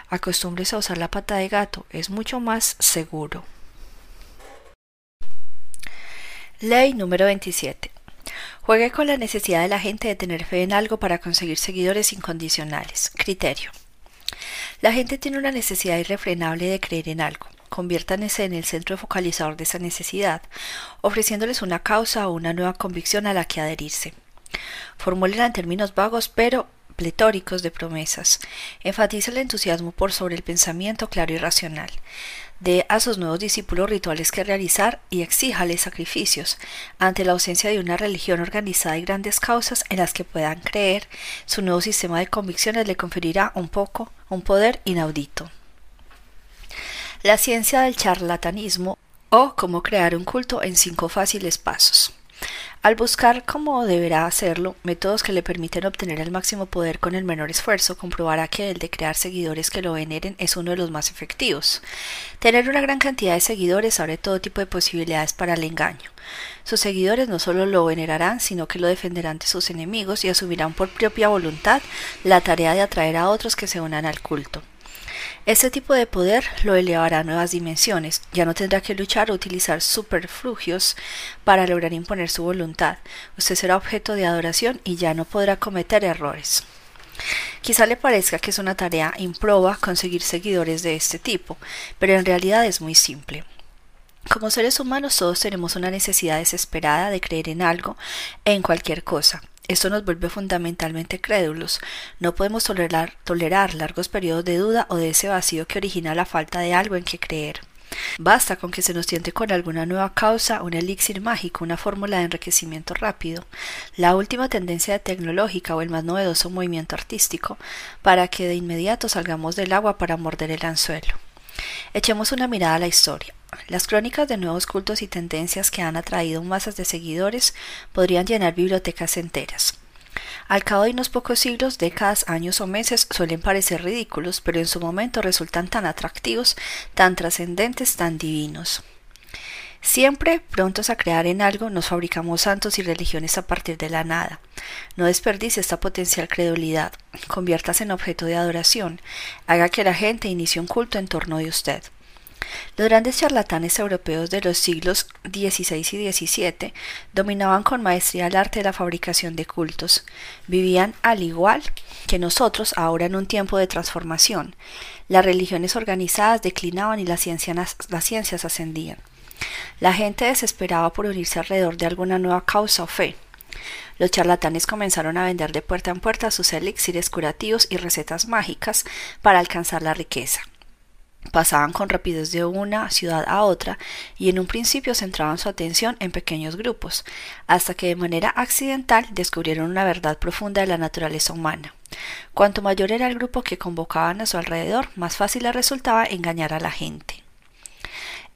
Acostúmbrese a usar la pata de gato, es mucho más seguro. Ley número 27. Juegue con la necesidad de la gente de tener fe en algo para conseguir seguidores incondicionales. Criterio. La gente tiene una necesidad irrefrenable de creer en algo. Conviértanse en el centro focalizador de esa necesidad, ofreciéndoles una causa o una nueva convicción a la que adherirse. Formúlenla en términos vagos pero pletóricos de promesas. Enfatiza el entusiasmo por sobre el pensamiento claro y racional. Dé a sus nuevos discípulos rituales que realizar y exíjales sacrificios. Ante la ausencia de una religión organizada y grandes causas en las que puedan creer, su nuevo sistema de convicciones le conferirá un poco, un poder inaudito. La ciencia del charlatanismo o cómo crear un culto en cinco fáciles pasos. Al buscar cómo deberá hacerlo, métodos que le permiten obtener el máximo poder con el menor esfuerzo, comprobará que el de crear seguidores que lo veneren es uno de los más efectivos. Tener una gran cantidad de seguidores abre todo tipo de posibilidades para el engaño. Sus seguidores no solo lo venerarán, sino que lo defenderán de sus enemigos y asumirán por propia voluntad la tarea de atraer a otros que se unan al culto. Este tipo de poder lo elevará a nuevas dimensiones. Ya no tendrá que luchar o utilizar superflugios para lograr imponer su voluntad. Usted será objeto de adoración y ya no podrá cometer errores. Quizá le parezca que es una tarea improba conseguir seguidores de este tipo, pero en realidad es muy simple. Como seres humanos todos tenemos una necesidad desesperada de creer en algo, en cualquier cosa. Esto nos vuelve fundamentalmente crédulos. No podemos tolerar, tolerar largos periodos de duda o de ese vacío que origina la falta de algo en que creer. Basta con que se nos tiente con alguna nueva causa, un elixir mágico, una fórmula de enriquecimiento rápido, la última tendencia tecnológica o el más novedoso movimiento artístico, para que de inmediato salgamos del agua para morder el anzuelo. Echemos una mirada a la historia. Las crónicas de nuevos cultos y tendencias que han atraído masas de seguidores podrían llenar bibliotecas enteras. Al cabo de unos pocos siglos, décadas, años o meses suelen parecer ridículos, pero en su momento resultan tan atractivos, tan trascendentes, tan divinos. Siempre prontos a crear en algo, nos fabricamos santos y religiones a partir de la nada. No desperdicie esta potencial credulidad. Conviértase en objeto de adoración. Haga que la gente inicie un culto en torno de usted. Los grandes charlatanes europeos de los siglos XVI y XVII dominaban con maestría el arte de la fabricación de cultos. Vivían al igual que nosotros ahora en un tiempo de transformación. Las religiones organizadas declinaban y las ciencias, las ciencias ascendían. La gente desesperaba por unirse alrededor de alguna nueva causa o fe. Los charlatanes comenzaron a vender de puerta en puerta sus elixires curativos y recetas mágicas para alcanzar la riqueza. Pasaban con rapidez de una ciudad a otra y en un principio centraban su atención en pequeños grupos, hasta que de manera accidental descubrieron una verdad profunda de la naturaleza humana. Cuanto mayor era el grupo que convocaban a su alrededor, más fácil les resultaba engañar a la gente.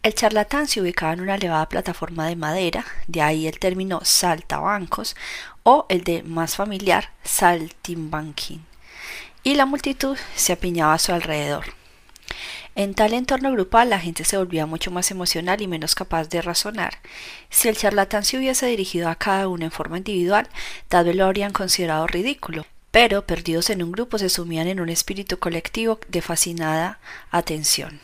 El charlatán se ubicaba en una elevada plataforma de madera, de ahí el término saltabancos o el de más familiar saltimbanquín, y la multitud se apiñaba a su alrededor. En tal entorno grupal la gente se volvía mucho más emocional y menos capaz de razonar. Si el charlatán se hubiese dirigido a cada uno en forma individual, tal vez lo habrían considerado ridículo, pero perdidos en un grupo se sumían en un espíritu colectivo de fascinada atención.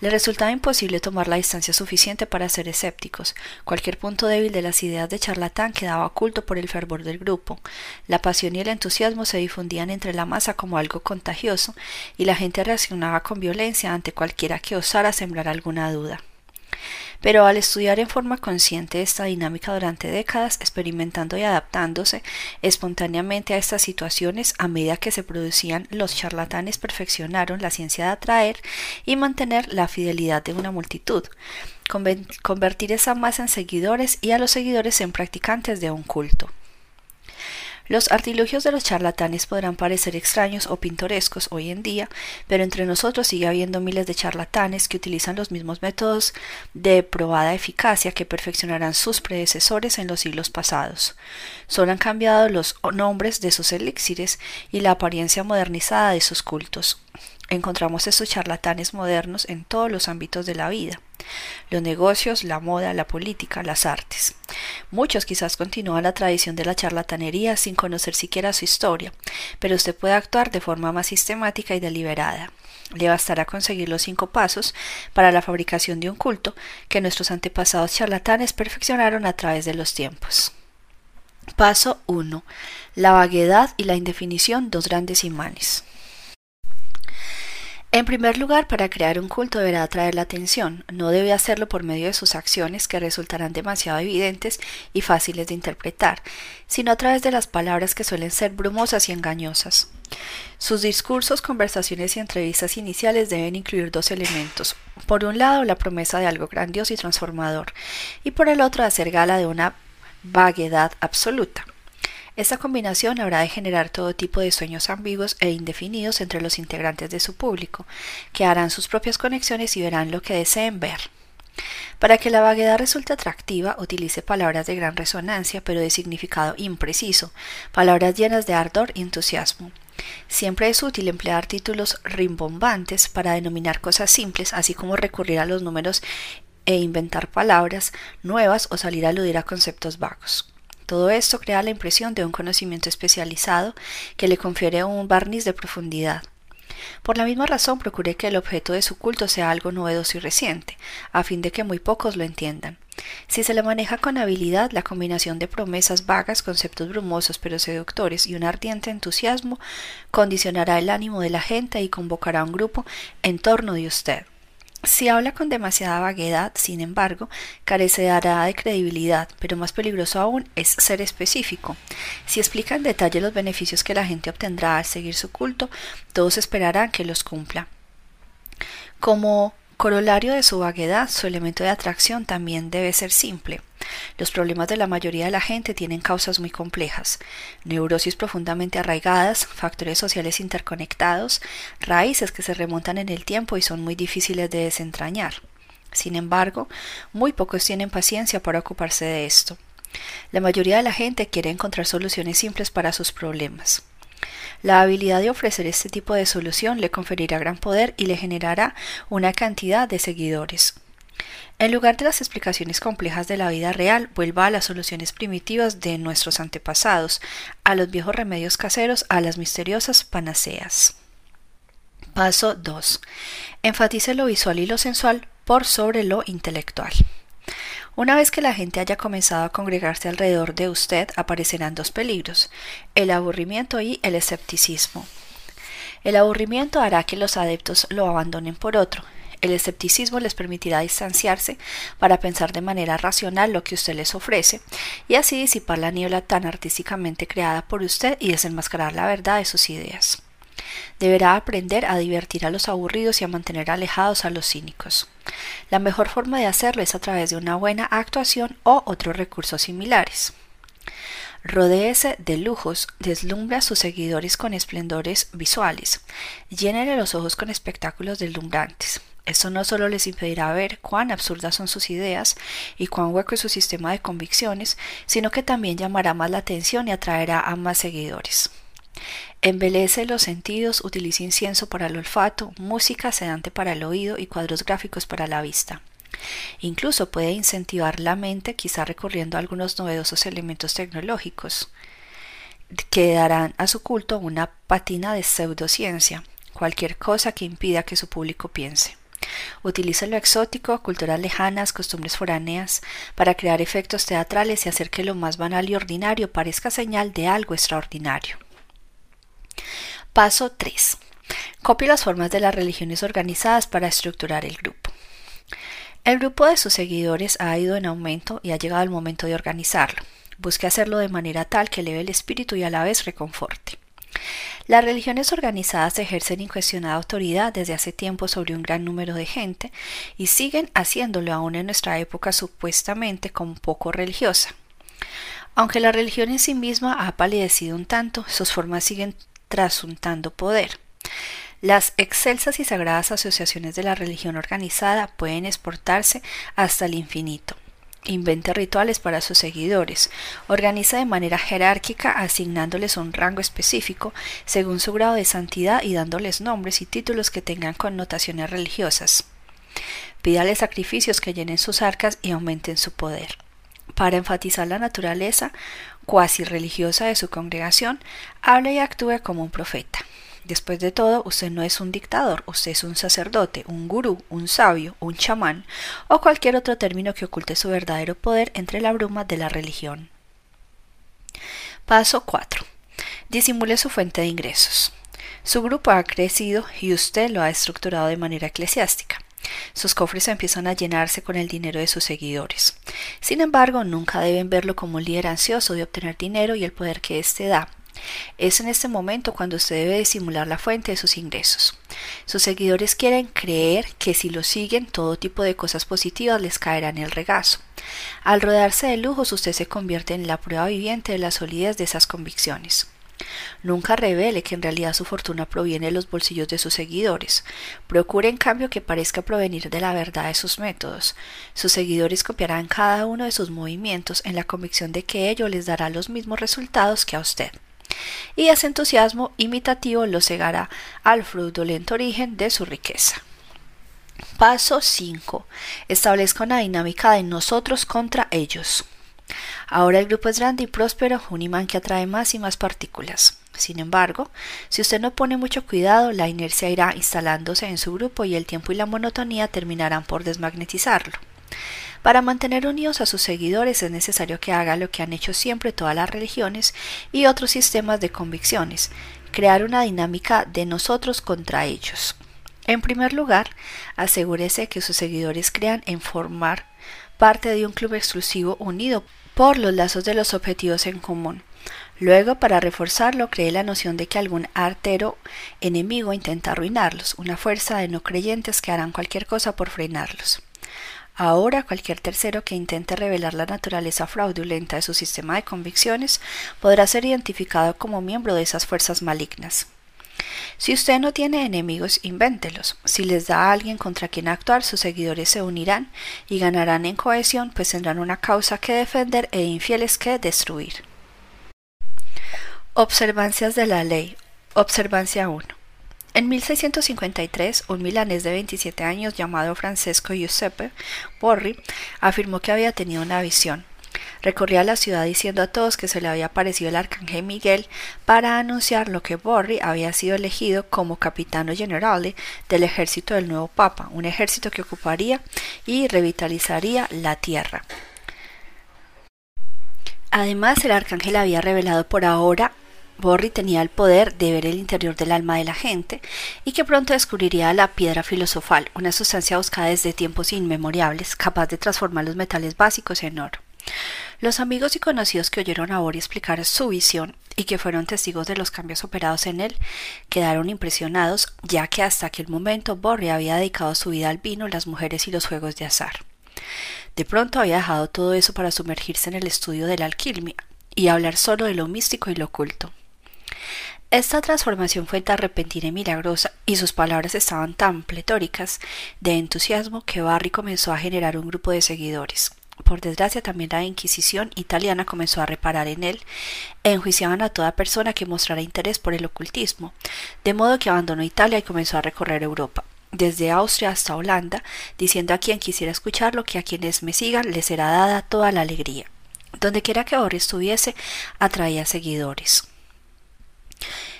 Le resultaba imposible tomar la distancia suficiente para ser escépticos. Cualquier punto débil de las ideas de charlatán quedaba oculto por el fervor del grupo. La pasión y el entusiasmo se difundían entre la masa como algo contagioso, y la gente reaccionaba con violencia ante cualquiera que osara sembrar alguna duda. Pero al estudiar en forma consciente esta dinámica durante décadas, experimentando y adaptándose espontáneamente a estas situaciones a medida que se producían, los charlatanes perfeccionaron la ciencia de atraer y mantener la fidelidad de una multitud, convertir esa masa en seguidores y a los seguidores en practicantes de un culto. Los artilugios de los charlatanes podrán parecer extraños o pintorescos hoy en día, pero entre nosotros sigue habiendo miles de charlatanes que utilizan los mismos métodos de probada eficacia que perfeccionarán sus predecesores en los siglos pasados. Solo han cambiado los nombres de sus elixires y la apariencia modernizada de sus cultos. Encontramos estos charlatanes modernos en todos los ámbitos de la vida los negocios, la moda, la política, las artes. Muchos quizás continúan la tradición de la charlatanería sin conocer siquiera su historia, pero usted puede actuar de forma más sistemática y deliberada. Le bastará conseguir los cinco pasos para la fabricación de un culto que nuestros antepasados charlatanes perfeccionaron a través de los tiempos. Paso 1. La vaguedad y la indefinición, dos grandes imanes. En primer lugar, para crear un culto deberá atraer la atención, no debe hacerlo por medio de sus acciones que resultarán demasiado evidentes y fáciles de interpretar, sino a través de las palabras que suelen ser brumosas y engañosas. Sus discursos, conversaciones y entrevistas iniciales deben incluir dos elementos. Por un lado, la promesa de algo grandioso y transformador, y por el otro, hacer gala de una vaguedad absoluta. Esta combinación habrá de generar todo tipo de sueños ambiguos e indefinidos entre los integrantes de su público, que harán sus propias conexiones y verán lo que deseen ver. Para que la vaguedad resulte atractiva, utilice palabras de gran resonancia pero de significado impreciso, palabras llenas de ardor y entusiasmo. Siempre es útil emplear títulos rimbombantes para denominar cosas simples, así como recurrir a los números e inventar palabras nuevas o salir a aludir a conceptos vagos. Todo esto crea la impresión de un conocimiento especializado que le confiere un barniz de profundidad. Por la misma razón procure que el objeto de su culto sea algo novedoso y reciente, a fin de que muy pocos lo entiendan. Si se le maneja con habilidad, la combinación de promesas vagas, conceptos brumosos pero seductores y un ardiente entusiasmo condicionará el ánimo de la gente y convocará un grupo en torno de usted. Si habla con demasiada vaguedad, sin embargo, carecerá de credibilidad, pero más peligroso aún es ser específico. Si explica en detalle los beneficios que la gente obtendrá al seguir su culto, todos esperarán que los cumpla. Como corolario de su vaguedad, su elemento de atracción también debe ser simple. Los problemas de la mayoría de la gente tienen causas muy complejas, neurosis profundamente arraigadas, factores sociales interconectados, raíces que se remontan en el tiempo y son muy difíciles de desentrañar. Sin embargo, muy pocos tienen paciencia para ocuparse de esto. La mayoría de la gente quiere encontrar soluciones simples para sus problemas. La habilidad de ofrecer este tipo de solución le conferirá gran poder y le generará una cantidad de seguidores. En lugar de las explicaciones complejas de la vida real, vuelva a las soluciones primitivas de nuestros antepasados, a los viejos remedios caseros, a las misteriosas panaceas. Paso 2. Enfatice lo visual y lo sensual por sobre lo intelectual. Una vez que la gente haya comenzado a congregarse alrededor de usted, aparecerán dos peligros, el aburrimiento y el escepticismo. El aburrimiento hará que los adeptos lo abandonen por otro. El escepticismo les permitirá distanciarse para pensar de manera racional lo que usted les ofrece y así disipar la niebla tan artísticamente creada por usted y desenmascarar la verdad de sus ideas. Deberá aprender a divertir a los aburridos y a mantener alejados a los cínicos. La mejor forma de hacerlo es a través de una buena actuación o otros recursos similares. Rodéese de lujos, deslumbra a sus seguidores con esplendores visuales, llénele los ojos con espectáculos deslumbrantes. Esto no solo les impedirá ver cuán absurdas son sus ideas y cuán hueco es su sistema de convicciones, sino que también llamará más la atención y atraerá a más seguidores. Embelece los sentidos, utiliza incienso para el olfato, música sedante para el oído y cuadros gráficos para la vista. Incluso puede incentivar la mente, quizá recurriendo a algunos novedosos elementos tecnológicos, que darán a su culto una patina de pseudociencia, cualquier cosa que impida que su público piense. Utiliza lo exótico, culturas lejanas, costumbres foráneas, para crear efectos teatrales y hacer que lo más banal y ordinario parezca señal de algo extraordinario. Paso 3. Copie las formas de las religiones organizadas para estructurar el grupo. El grupo de sus seguidores ha ido en aumento y ha llegado el momento de organizarlo. Busque hacerlo de manera tal que eleve el espíritu y a la vez reconforte. Las religiones organizadas ejercen incuestionada autoridad desde hace tiempo sobre un gran número de gente y siguen haciéndolo aún en nuestra época supuestamente como poco religiosa. Aunque la religión en sí misma ha palidecido un tanto, sus formas siguen trasuntando poder. Las excelsas y sagradas asociaciones de la religión organizada pueden exportarse hasta el infinito. Inventa rituales para sus seguidores, organiza de manera jerárquica asignándoles un rango específico según su grado de santidad y dándoles nombres y títulos que tengan connotaciones religiosas. Pídale sacrificios que llenen sus arcas y aumenten su poder. Para enfatizar la naturaleza cuasi religiosa de su congregación, hable y actúe como un profeta. Después de todo, usted no es un dictador, usted es un sacerdote, un gurú, un sabio, un chamán o cualquier otro término que oculte su verdadero poder entre la bruma de la religión. Paso 4. Disimule su fuente de ingresos. Su grupo ha crecido y usted lo ha estructurado de manera eclesiástica. Sus cofres empiezan a llenarse con el dinero de sus seguidores. Sin embargo, nunca deben verlo como un líder ansioso de obtener dinero y el poder que éste da. Es en este momento cuando usted debe disimular la fuente de sus ingresos. Sus seguidores quieren creer que si lo siguen todo tipo de cosas positivas les caerá en el regazo. Al rodearse de lujos usted se convierte en la prueba viviente de la solidez de esas convicciones. Nunca revele que en realidad su fortuna proviene de los bolsillos de sus seguidores. Procure en cambio que parezca provenir de la verdad de sus métodos. Sus seguidores copiarán cada uno de sus movimientos en la convicción de que ello les dará los mismos resultados que a usted. Y ese entusiasmo imitativo lo cegará al fraudulento origen de su riqueza. Paso 5. Establezca una dinámica de nosotros contra ellos. Ahora el grupo es grande y próspero, un imán que atrae más y más partículas. Sin embargo, si usted no pone mucho cuidado, la inercia irá instalándose en su grupo y el tiempo y la monotonía terminarán por desmagnetizarlo. Para mantener unidos a sus seguidores es necesario que haga lo que han hecho siempre todas las religiones y otros sistemas de convicciones, crear una dinámica de nosotros contra ellos. En primer lugar, asegúrese que sus seguidores crean en formar parte de un club exclusivo unido por los lazos de los objetivos en común. Luego, para reforzarlo, cree la noción de que algún artero enemigo intenta arruinarlos, una fuerza de no creyentes que harán cualquier cosa por frenarlos. Ahora, cualquier tercero que intente revelar la naturaleza fraudulenta de su sistema de convicciones podrá ser identificado como miembro de esas fuerzas malignas. Si usted no tiene enemigos, invéntelos. Si les da a alguien contra quien actuar, sus seguidores se unirán y ganarán en cohesión, pues tendrán una causa que defender e infieles que destruir. Observancias de la ley. Observancia 1. En 1653, un milanés de 27 años llamado Francesco Giuseppe Borri afirmó que había tenido una visión. Recorría la ciudad diciendo a todos que se le había aparecido el arcángel Miguel para anunciar lo que Borri había sido elegido como capitano generale del ejército del nuevo papa, un ejército que ocuparía y revitalizaría la tierra. Además, el arcángel había revelado por ahora Borri tenía el poder de ver el interior del alma de la gente y que pronto descubriría la piedra filosofal, una sustancia buscada desde tiempos inmemorables, capaz de transformar los metales básicos en oro. Los amigos y conocidos que oyeron a Bori explicar su visión y que fueron testigos de los cambios operados en él quedaron impresionados, ya que hasta aquel momento Borri había dedicado su vida al vino, las mujeres y los juegos de azar. De pronto había dejado todo eso para sumergirse en el estudio de la alquimia y hablar solo de lo místico y lo oculto. Esta transformación fue tan repentina y milagrosa, y sus palabras estaban tan pletóricas de entusiasmo que Barry comenzó a generar un grupo de seguidores. Por desgracia, también la Inquisición italiana comenzó a reparar en él e enjuiciaban a toda persona que mostrara interés por el ocultismo, de modo que abandonó Italia y comenzó a recorrer Europa, desde Austria hasta Holanda, diciendo a quien quisiera escucharlo que a quienes me sigan les será dada toda la alegría. Donde quiera que ahora estuviese, atraía seguidores.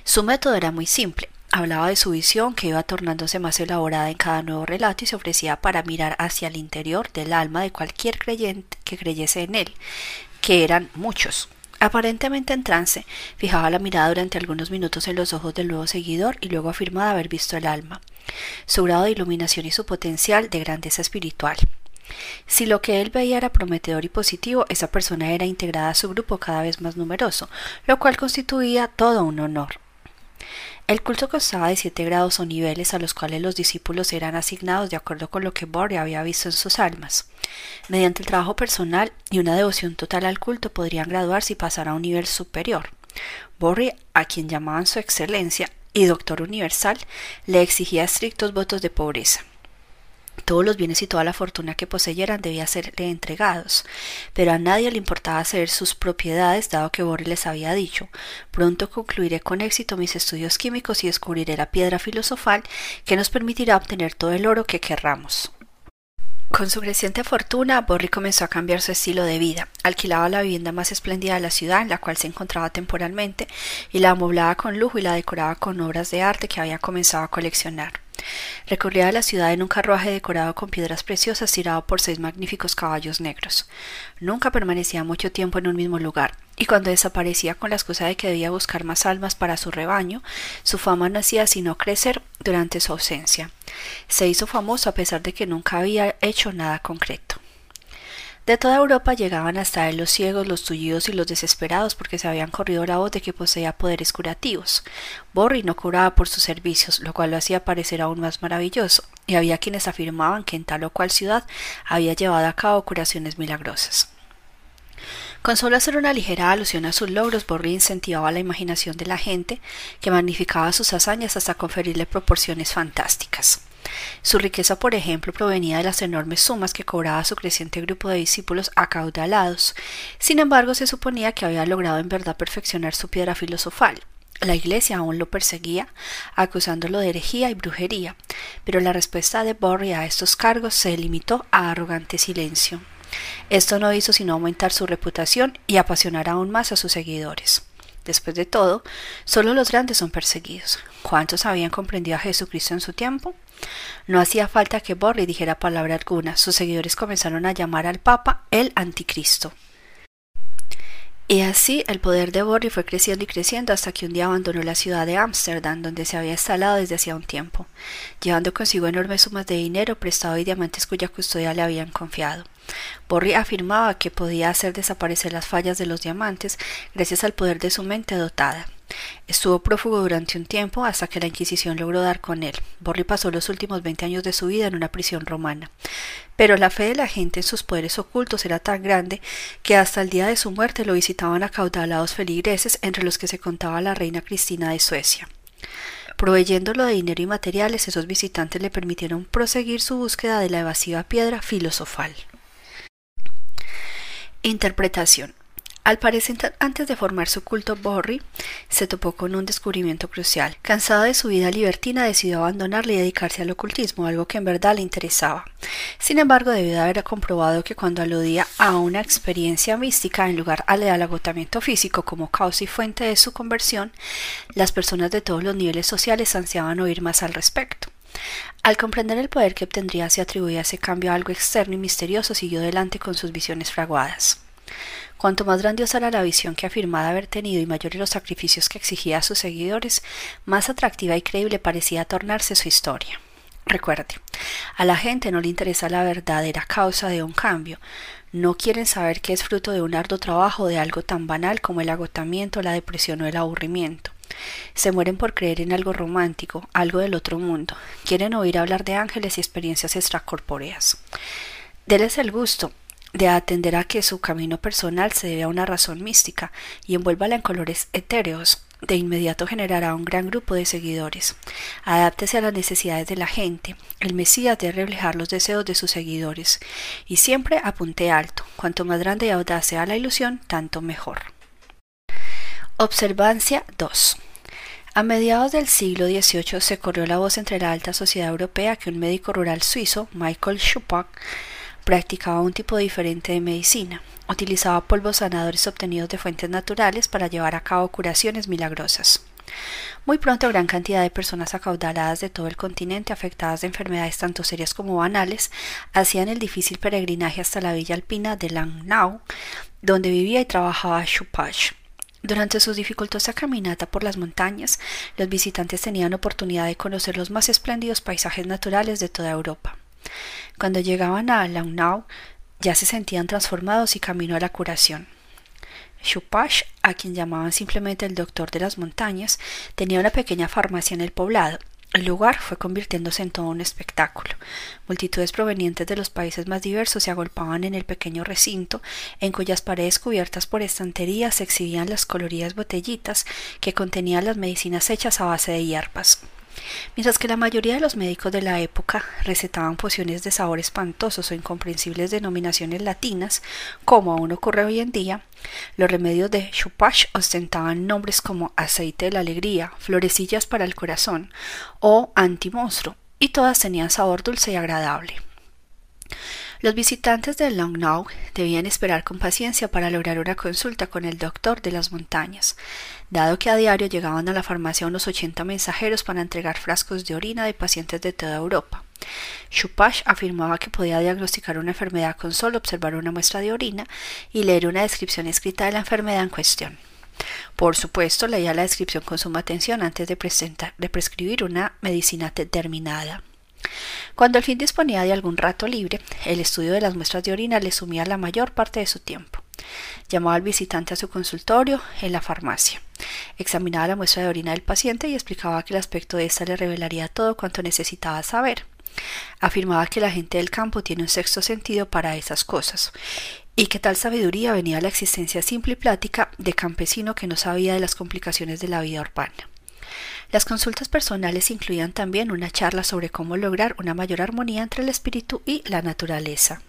Su método era muy simple. Hablaba de su visión que iba tornándose más elaborada en cada nuevo relato y se ofrecía para mirar hacia el interior del alma de cualquier creyente que creyese en él, que eran muchos. Aparentemente en trance, fijaba la mirada durante algunos minutos en los ojos del nuevo seguidor y luego afirmaba haber visto el alma, su grado de iluminación y su potencial de grandeza espiritual. Si lo que él veía era prometedor y positivo, esa persona era integrada a su grupo cada vez más numeroso, lo cual constituía todo un honor. El culto constaba de siete grados o niveles a los cuales los discípulos eran asignados de acuerdo con lo que Borri había visto en sus almas. Mediante el trabajo personal y una devoción total al culto podrían graduarse y pasar a un nivel superior. Borri, a quien llamaban su excelencia y doctor universal, le exigía estrictos votos de pobreza. Todos los bienes y toda la fortuna que poseyeran debía serle entregados, pero a nadie le importaba ceder sus propiedades, dado que Borri les había dicho pronto concluiré con éxito mis estudios químicos y descubriré la piedra filosofal que nos permitirá obtener todo el oro que querramos. Con su creciente fortuna, Borri comenzó a cambiar su estilo de vida. Alquilaba la vivienda más espléndida de la ciudad, en la cual se encontraba temporalmente, y la amoblaba con lujo y la decoraba con obras de arte que había comenzado a coleccionar. Recorría la ciudad en un carruaje decorado con piedras preciosas tirado por seis magníficos caballos negros. Nunca permanecía mucho tiempo en un mismo lugar, y cuando desaparecía con la excusa de que debía buscar más almas para su rebaño, su fama no hacía sino crecer durante su ausencia. Se hizo famoso a pesar de que nunca había hecho nada concreto. De toda Europa llegaban hasta él los ciegos, los tullidos y los desesperados porque se habían corrido la voz de que poseía poderes curativos. Borri no curaba por sus servicios, lo cual lo hacía parecer aún más maravilloso, y había quienes afirmaban que en tal o cual ciudad había llevado a cabo curaciones milagrosas. Con solo hacer una ligera alusión a sus logros, Borri incentivaba la imaginación de la gente, que magnificaba sus hazañas hasta conferirle proporciones fantásticas. Su riqueza, por ejemplo, provenía de las enormes sumas que cobraba su creciente grupo de discípulos acaudalados. Sin embargo, se suponía que había logrado en verdad perfeccionar su piedra filosofal. La Iglesia aún lo perseguía, acusándolo de herejía y brujería, pero la respuesta de Borri a estos cargos se limitó a arrogante silencio. Esto no hizo sino aumentar su reputación y apasionar aún más a sus seguidores. Después de todo, solo los grandes son perseguidos. ¿Cuántos habían comprendido a Jesucristo en su tiempo? No hacía falta que Borri dijera palabra alguna. Sus seguidores comenzaron a llamar al Papa el Anticristo. Y así el poder de Borri fue creciendo y creciendo hasta que un día abandonó la ciudad de Ámsterdam, donde se había instalado desde hacía un tiempo, llevando consigo enormes sumas de dinero prestado y diamantes cuya custodia le habían confiado. Borri afirmaba que podía hacer desaparecer las fallas de los diamantes gracias al poder de su mente dotada. Estuvo prófugo durante un tiempo hasta que la Inquisición logró dar con él. Borri pasó los últimos veinte años de su vida en una prisión romana. Pero la fe de la gente en sus poderes ocultos era tan grande que hasta el día de su muerte lo visitaban acaudalados feligreses entre los que se contaba la reina Cristina de Suecia. Proveyéndolo de dinero y materiales, esos visitantes le permitieron proseguir su búsqueda de la evasiva piedra filosofal. Interpretación. Al parecer, antes de formar su culto, Borri se topó con un descubrimiento crucial. Cansado de su vida libertina, decidió abandonarla y dedicarse al ocultismo, algo que en verdad le interesaba. Sin embargo, debió de haber comprobado que cuando aludía a una experiencia mística en lugar al agotamiento físico como causa y fuente de su conversión, las personas de todos los niveles sociales ansiaban oír más al respecto. Al comprender el poder que obtendría si atribuía ese cambio a algo externo y misterioso, siguió adelante con sus visiones fraguadas. Cuanto más grandiosa era la visión que afirmaba haber tenido y mayores los sacrificios que exigía a sus seguidores, más atractiva y creíble parecía tornarse su historia. Recuerde, a la gente no le interesa la verdadera causa de un cambio, no quieren saber que es fruto de un arduo trabajo de algo tan banal como el agotamiento, la depresión o el aburrimiento. Se mueren por creer en algo romántico, algo del otro mundo. Quieren oír hablar de ángeles y experiencias extracorpóreas. Deles el gusto, de atender a que su camino personal se debe a una razón mística y envuélvala en colores etéreos, de inmediato generará un gran grupo de seguidores. Adáptese a las necesidades de la gente. El Mesías debe reflejar los deseos de sus seguidores. Y siempre apunte alto. Cuanto más grande y audaz sea la ilusión, tanto mejor. Observancia 2. A mediados del siglo XVIII se corrió la voz entre la alta sociedad europea que un médico rural suizo, Michael Schuppach, Practicaba un tipo diferente de medicina. Utilizaba polvos sanadores obtenidos de fuentes naturales para llevar a cabo curaciones milagrosas. Muy pronto gran cantidad de personas acaudaladas de todo el continente afectadas de enfermedades tanto serias como banales hacían el difícil peregrinaje hasta la villa alpina de Langnau, donde vivía y trabajaba Chupach. Durante su dificultosa caminata por las montañas, los visitantes tenían oportunidad de conocer los más espléndidos paisajes naturales de toda Europa. Cuando llegaban a Launau, ya se sentían transformados y camino a la curación. Chupash, a quien llamaban simplemente el doctor de las montañas, tenía una pequeña farmacia en el poblado. El lugar fue convirtiéndose en todo un espectáculo. Multitudes provenientes de los países más diversos se agolpaban en el pequeño recinto, en cuyas paredes cubiertas por estanterías se exhibían las coloridas botellitas que contenían las medicinas hechas a base de hierbas. Mientras que la mayoría de los médicos de la época recetaban pociones de sabor espantosos o incomprensibles denominaciones latinas, como aún ocurre hoy en día, los remedios de Chupash ostentaban nombres como aceite de la alegría, florecillas para el corazón o antimonstruo, y todas tenían sabor dulce y agradable. Los visitantes de Langnau debían esperar con paciencia para lograr una consulta con el doctor de las montañas, dado que a diario llegaban a la farmacia unos ochenta mensajeros para entregar frascos de orina de pacientes de toda Europa. Chupash afirmaba que podía diagnosticar una enfermedad con solo observar una muestra de orina y leer una descripción escrita de la enfermedad en cuestión. Por supuesto, leía la descripción con suma atención antes de, de prescribir una medicina determinada. Cuando al fin disponía de algún rato libre, el estudio de las muestras de orina le sumía la mayor parte de su tiempo. Llamaba al visitante a su consultorio en la farmacia. Examinaba la muestra de orina del paciente y explicaba que el aspecto de ésta le revelaría todo cuanto necesitaba saber. Afirmaba que la gente del campo tiene un sexto sentido para esas cosas, y que tal sabiduría venía a la existencia simple y plática de campesino que no sabía de las complicaciones de la vida urbana. Las consultas personales incluían también una charla sobre cómo lograr una mayor armonía entre el espíritu y la naturaleza.